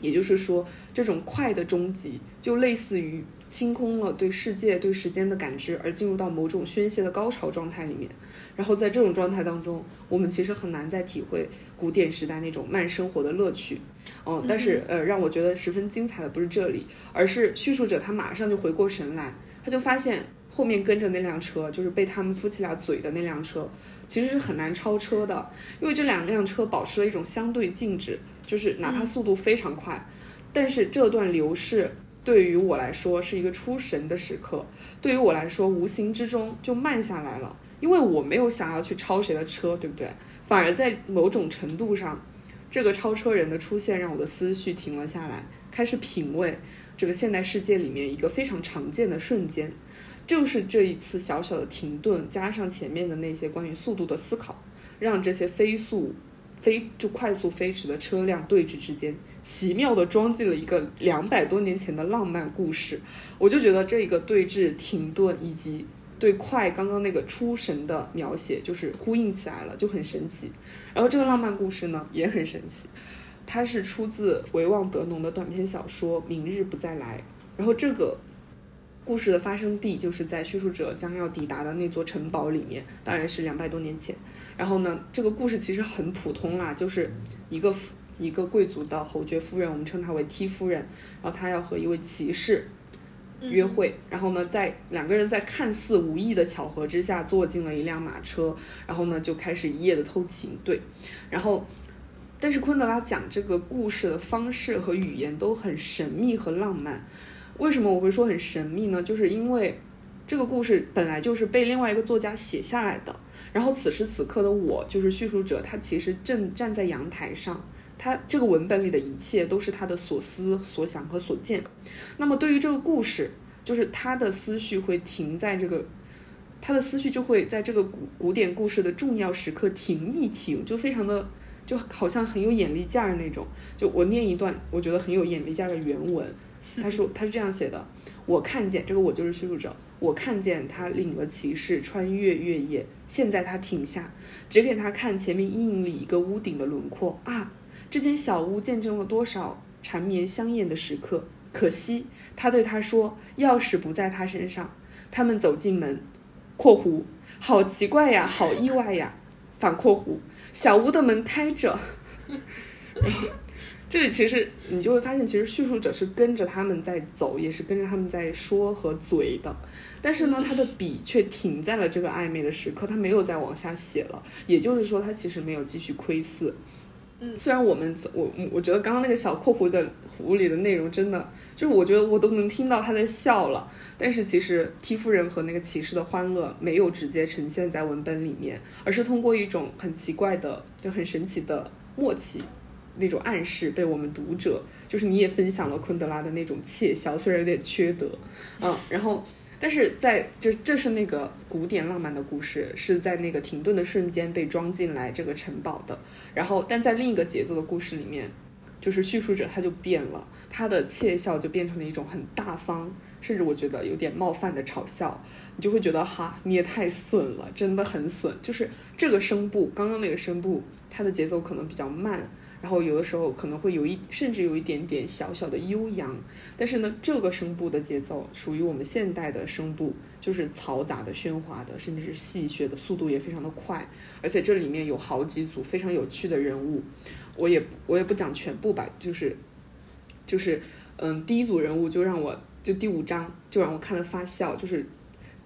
也就是说，这种快的终极就类似于。清空了对世界、对时间的感知，而进入到某种宣泄的高潮状态里面。然后在这种状态当中，我们其实很难再体会古典时代那种慢生活的乐趣。嗯，但是呃，让我觉得十分精彩的不是这里，而是叙述者他马上就回过神来，他就发现后面跟着那辆车，就是被他们夫妻俩嘴的那辆车，其实是很难超车的，因为这两辆车保持了一种相对静止，就是哪怕速度非常快，但是这段流逝。对于我来说是一个出神的时刻，对于我来说无形之中就慢下来了，因为我没有想要去超谁的车，对不对？反而在某种程度上，这个超车人的出现让我的思绪停了下来，开始品味这个现代世界里面一个非常常见的瞬间，就是这一次小小的停顿，加上前面的那些关于速度的思考，让这些飞速。飞就快速飞驰的车辆对峙之间，奇妙的装进了一个两百多年前的浪漫故事。我就觉得这一个对峙、停顿以及对快刚刚那个出神的描写就是呼应起来了，就很神奇。然后这个浪漫故事呢也很神奇，它是出自维旺德农的短篇小说《明日不再来》。然后这个故事的发生地就是在叙述者将要抵达的那座城堡里面，当然是两百多年前。然后呢，这个故事其实很普通啦，就是一个一个贵族的侯爵夫人，我们称她为 T 夫人，然后她要和一位骑士约会，然后呢，在两个人在看似无意的巧合之下坐进了一辆马车，然后呢就开始一夜的偷情，对，然后。但是昆德拉讲这个故事的方式和语言都很神秘和浪漫。为什么我会说很神秘呢？就是因为这个故事本来就是被另外一个作家写下来的。然后此时此刻的我，就是叙述者，他其实正站在阳台上，他这个文本里的一切都是他的所思所想和所见。那么对于这个故事，就是他的思绪会停在这个，他的思绪就会在这个古古典故事的重要时刻停一停，就非常的。就好像很有眼力劲儿那种，就我念一段，我觉得很有眼力劲儿的原文。他说他是这样写的：我看见这个，我就是叙述者。我看见他领了骑士穿越月夜，现在他停下，只给他看前面阴影里一个屋顶的轮廓啊！这间小屋见证了多少缠绵香艳的时刻。可惜他对他说，钥匙不在他身上。他们走进门（括弧），好奇怪呀，好意外呀（反括弧）。小屋的门开着，这里其实你就会发现，其实叙述者是跟着他们在走，也是跟着他们在说和嘴的。但是呢，他的笔却停在了这个暧昧的时刻，他没有再往下写了。也就是说，他其实没有继续窥伺。嗯，虽然我们我我觉得刚刚那个小括弧的弧里的内容真的，就是我觉得我都能听到他在笑了，但是其实 T 夫人和那个骑士的欢乐没有直接呈现在文本里面，而是通过一种很奇怪的就很神奇的默契那种暗示被我们读者，就是你也分享了昆德拉的那种窃笑，虽然有点缺德，嗯，然后。但是在这，这是那个古典浪漫的故事，是在那个停顿的瞬间被装进来这个城堡的。然后，但在另一个节奏的故事里面，就是叙述者他就变了，他的窃笑就变成了一种很大方，甚至我觉得有点冒犯的嘲笑。你就会觉得哈，你也太损了，真的很损。就是这个声部，刚刚那个声部，它的节奏可能比较慢。然后有的时候可能会有一，甚至有一点点小小的悠扬，但是呢，这个声部的节奏属于我们现代的声部，就是嘈杂的、喧哗的，甚至是戏谑的，速度也非常的快。而且这里面有好几组非常有趣的人物，我也我也不讲全部吧，就是就是嗯，第一组人物就让我就第五章就让我看了发笑，就是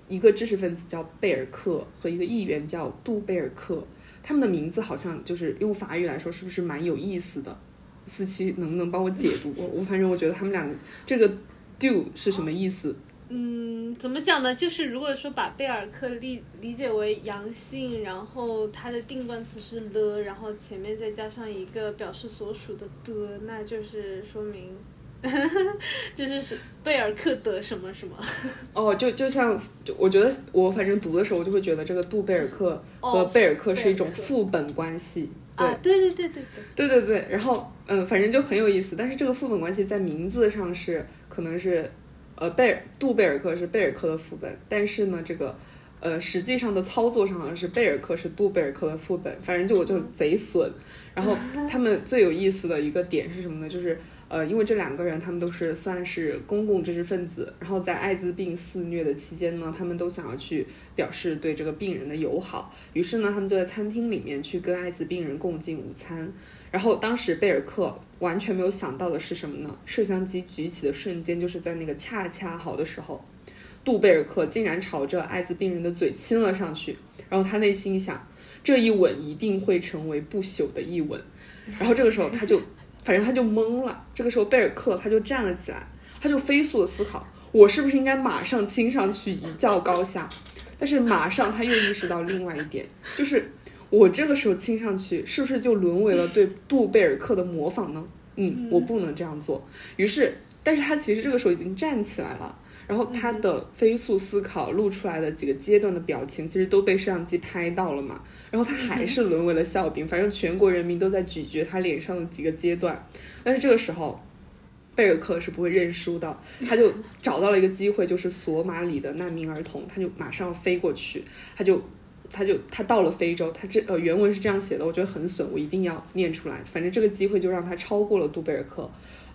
一个知识分子叫贝尔克和一个议员叫杜贝尔克。他们的名字好像就是用法语来说，是不是蛮有意思的？思琪能不能帮我解读？我反正我觉得他们俩这个 do 是什么意思？嗯，怎么讲呢？就是如果说把贝尔克理理解为阳性，然后它的定冠词是了，然后前面再加上一个表示所属的的，那就是说明。就是是贝尔克德什么什么 哦，就就像就我觉得我反正读的时候，我就会觉得这个杜贝尔克和贝尔克是一种副本关系。对对对对对对对对。然后嗯，反正就很有意思。但是这个副本关系在名字上是可能是呃贝尔杜贝尔克是贝尔克的副本，但是呢这个呃实际上的操作上好像是贝尔克是杜贝尔克的副本。反正就我就贼损。然后他们最有意思的一个点是什么呢？就是。呃，因为这两个人他们都是算是公共知识分子，然后在艾滋病肆虐的期间呢，他们都想要去表示对这个病人的友好，于是呢，他们就在餐厅里面去跟艾滋病人共进午餐。然后当时贝尔克完全没有想到的是什么呢？摄像机举起的瞬间，就是在那个恰恰好的时候，杜贝尔克竟然朝着艾滋病人的嘴亲了上去。然后他内心想，这一吻一定会成为不朽的一吻。然后这个时候他就。反正他就懵了，这个时候贝尔克他就站了起来，他就飞速的思考，我是不是应该马上亲上去一较高下？但是马上他又意识到另外一点，就是我这个时候亲上去，是不是就沦为了对杜贝尔克的模仿呢？嗯，我不能这样做。于是，但是他其实这个时候已经站起来了。然后他的飞速思考露出来的几个阶段的表情，其实都被摄像机拍到了嘛。然后他还是沦为了笑柄，反正全国人民都在咀嚼他脸上的几个阶段。但是这个时候，贝尔克是不会认输的，他就找到了一个机会，就是索马里的难民儿童，他就马上飞过去，他就。他就他到了非洲，他这呃原文是这样写的，我觉得很损，我一定要念出来。反正这个机会就让他超过了杜贝尔克。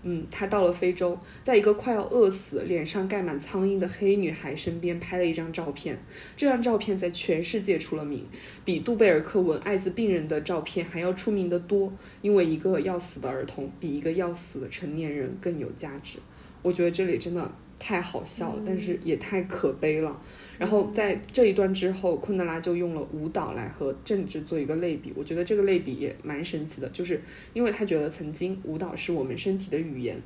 嗯，他到了非洲，在一个快要饿死、脸上盖满苍蝇的黑女孩身边拍了一张照片。这张照片在全世界出了名，比杜贝尔克吻艾滋病人的照片还要出名的多。因为一个要死的儿童比一个要死的成年人更有价值。我觉得这里真的太好笑了，但是也太可悲了。然后在这一段之后，昆德拉就用了舞蹈来和政治做一个类比。我觉得这个类比也蛮神奇的，就是因为他觉得曾经舞蹈是我们身体的语言，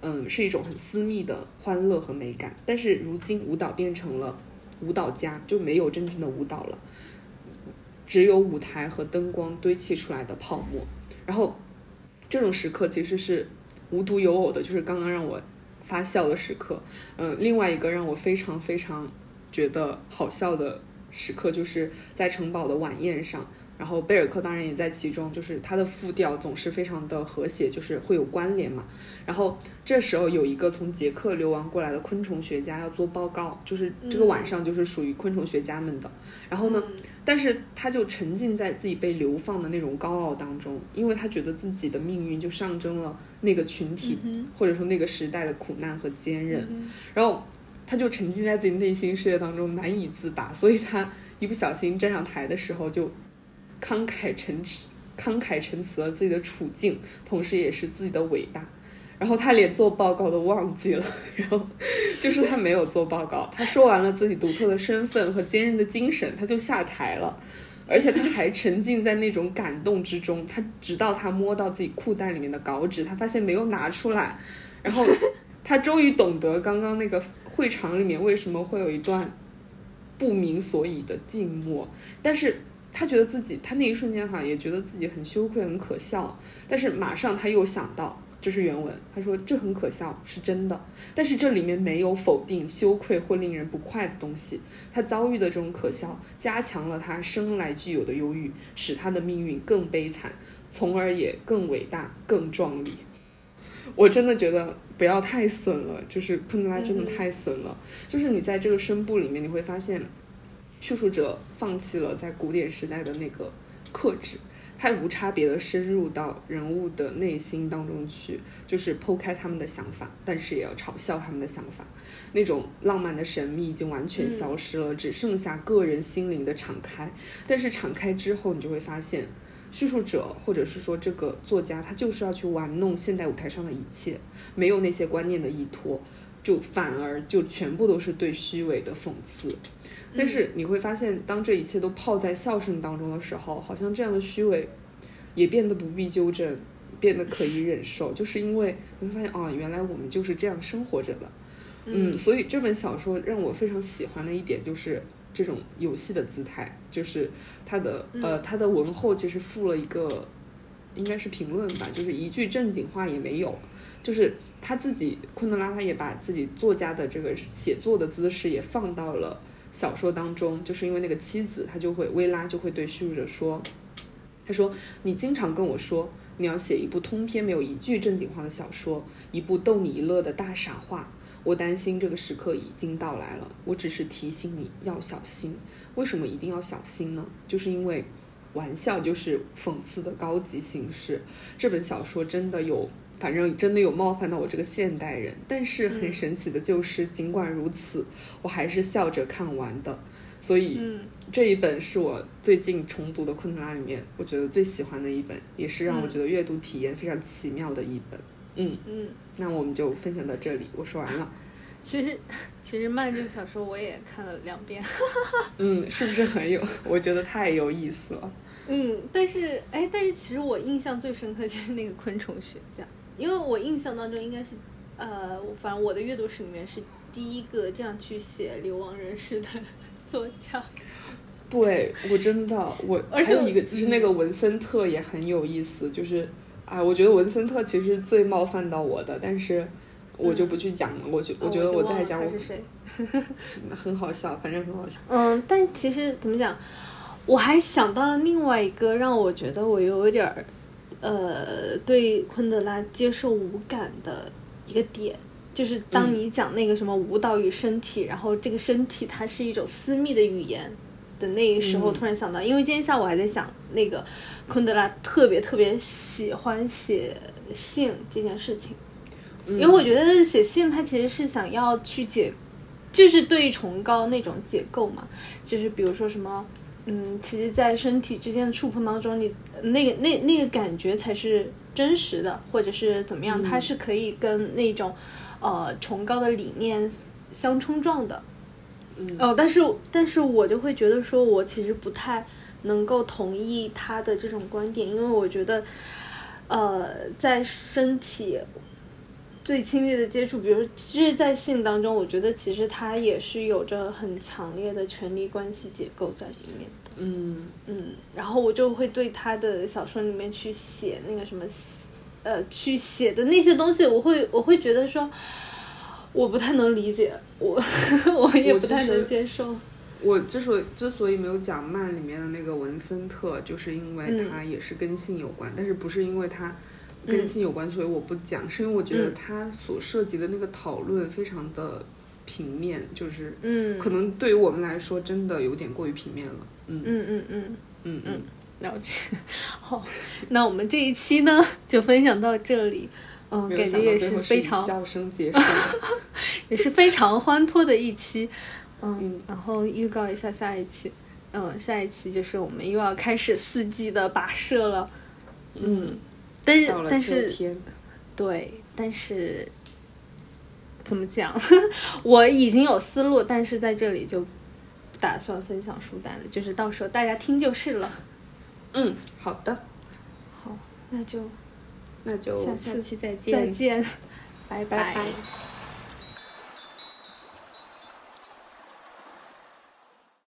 嗯，是一种很私密的欢乐和美感。但是如今舞蹈变成了舞蹈家，就没有真正的舞蹈了，只有舞台和灯光堆砌出来的泡沫。然后这种时刻其实是无独有偶的，就是刚刚让我发笑的时刻。嗯，另外一个让我非常非常。觉得好笑的时刻就是在城堡的晚宴上，然后贝尔克当然也在其中，就是他的副调总是非常的和谐，就是会有关联嘛。然后这时候有一个从捷克流亡过来的昆虫学家要做报告，就是这个晚上就是属于昆虫学家们的。然后呢，但是他就沉浸在自己被流放的那种高傲当中，因为他觉得自己的命运就象征了那个群体或者说那个时代的苦难和坚韧。然后。他就沉浸在自己内心世界当中难以自拔，所以他一不小心站上台的时候就慷慨陈词，慷慨陈词了自己的处境，同时也是自己的伟大。然后他连做报告都忘记了，然后就是他没有做报告，他说完了自己独特的身份和坚韧的精神，他就下台了，而且他还沉浸在那种感动之中。他直到他摸到自己裤袋里面的稿纸，他发现没有拿出来，然后他终于懂得刚刚那个。会场里面为什么会有一段不明所以的静默？但是他觉得自己，他那一瞬间哈也觉得自己很羞愧、很可笑。但是马上他又想到，这是原文，他说这很可笑，是真的。但是这里面没有否定、羞愧或令人不快的东西。他遭遇的这种可笑，加强了他生来具有的忧郁，使他的命运更悲惨，从而也更伟大、更壮丽。我真的觉得不要太损了，就是昆德拉真的太损了。就是你在这个声部里面，你会发现，叙述者放弃了在古典时代的那个克制，他无差别的深入到人物的内心当中去，就是剖开他们的想法，但是也要嘲笑他们的想法。那种浪漫的神秘已经完全消失了，只剩下个人心灵的敞开。但是敞开之后，你就会发现。叙述者，或者是说这个作家，他就是要去玩弄现代舞台上的一切，没有那些观念的依托，就反而就全部都是对虚伪的讽刺。但是你会发现，当这一切都泡在笑声当中的时候，好像这样的虚伪也变得不必纠正，变得可以忍受，就是因为你会发现，哦，原来我们就是这样生活着的。嗯，所以这本小说让我非常喜欢的一点就是。这种游戏的姿态，就是它的呃，它的文后其实附了一个，应该是评论吧，就是一句正经话也没有，就是他自己昆德拉他也把自己作家的这个写作的姿势也放到了小说当中，就是因为那个妻子，他就会薇拉就会对叙述者说，他说你经常跟我说你要写一部通篇没有一句正经话的小说，一部逗你一乐的大傻话。我担心这个时刻已经到来了，我只是提醒你要小心。为什么一定要小心呢？就是因为玩笑就是讽刺的高级形式。这本小说真的有，反正真的有冒犯到我这个现代人。但是很神奇的就是，尽管如此，我还是笑着看完的。所以这一本是我最近重读的昆德拉里面，我觉得最喜欢的一本，也是让我觉得阅读体验非常奇妙的一本。嗯嗯，那我们就分享到这里，我说完了。其实，其实慢这个小说我也看了两遍。嗯，是不是很有？我觉得太有意思了。嗯，但是哎，但是其实我印象最深刻就是那个昆虫学家，因为我印象当中应该是，呃，反正我的阅读史里面是第一个这样去写流亡人士的作家。对，我真的我而且一个，就是那个文森特也很有意思，就是。啊，我觉得文森特其实最冒犯到我的，但是我就不去讲了。我觉我觉得我在讲我是谁，很好笑，反正很好笑。嗯，但其实怎么讲，我还想到了另外一个让我觉得我有点儿，呃，对昆德拉接受无感的一个点，就是当你讲那个什么舞蹈与身体，然后这个身体它是一种私密的语言的那个时候，嗯。突然想到，因为今天下午还在想那个昆德拉特别特别喜欢写信这件事情。因为我觉得写信，它其实是想要去解，就是对崇高那种解构嘛，就是比如说什么，嗯，其实，在身体之间的触碰当中，你那个那那个感觉才是真实的，或者是怎么样，它是可以跟那种呃崇高的理念相冲撞的。嗯哦，但是但是我就会觉得说，我其实不太能够同意他的这种观点，因为我觉得，呃，在身体最亲密的接触，比如说就是在性当中，我觉得其实它也是有着很强烈的权力关系结构在里面的。嗯嗯，然后我就会对他的小说里面去写那个什么，呃，去写的那些东西，我会我会觉得说，我不太能理解，我 我也不太能接受。我之所以之所以没有讲漫里面的那个文森特，就是因为嗯它也是跟性有关，但是不是因为它跟性有关，所以我不讲，是因为我觉得嗯。它所涉及的那个讨论非常的平面，就是嗯，可能对于我们来说真的有点过于平面了。嗯。嗯嗯嗯，嗯嗯，了解。好，那我们这一期呢就分享到这里。嗯，感觉也是非常笑声结束。也是非常欢脱的一期，嗯，嗯然后预告一下下一期，嗯，下一期就是我们又要开始四季的跋涉了，嗯，但是但是，对，但是怎么讲，我已经有思路，但是在这里就不打算分享书单了，就是到时候大家听就是了。嗯，好的，好，那就那就下下期再见再见，拜。拜拜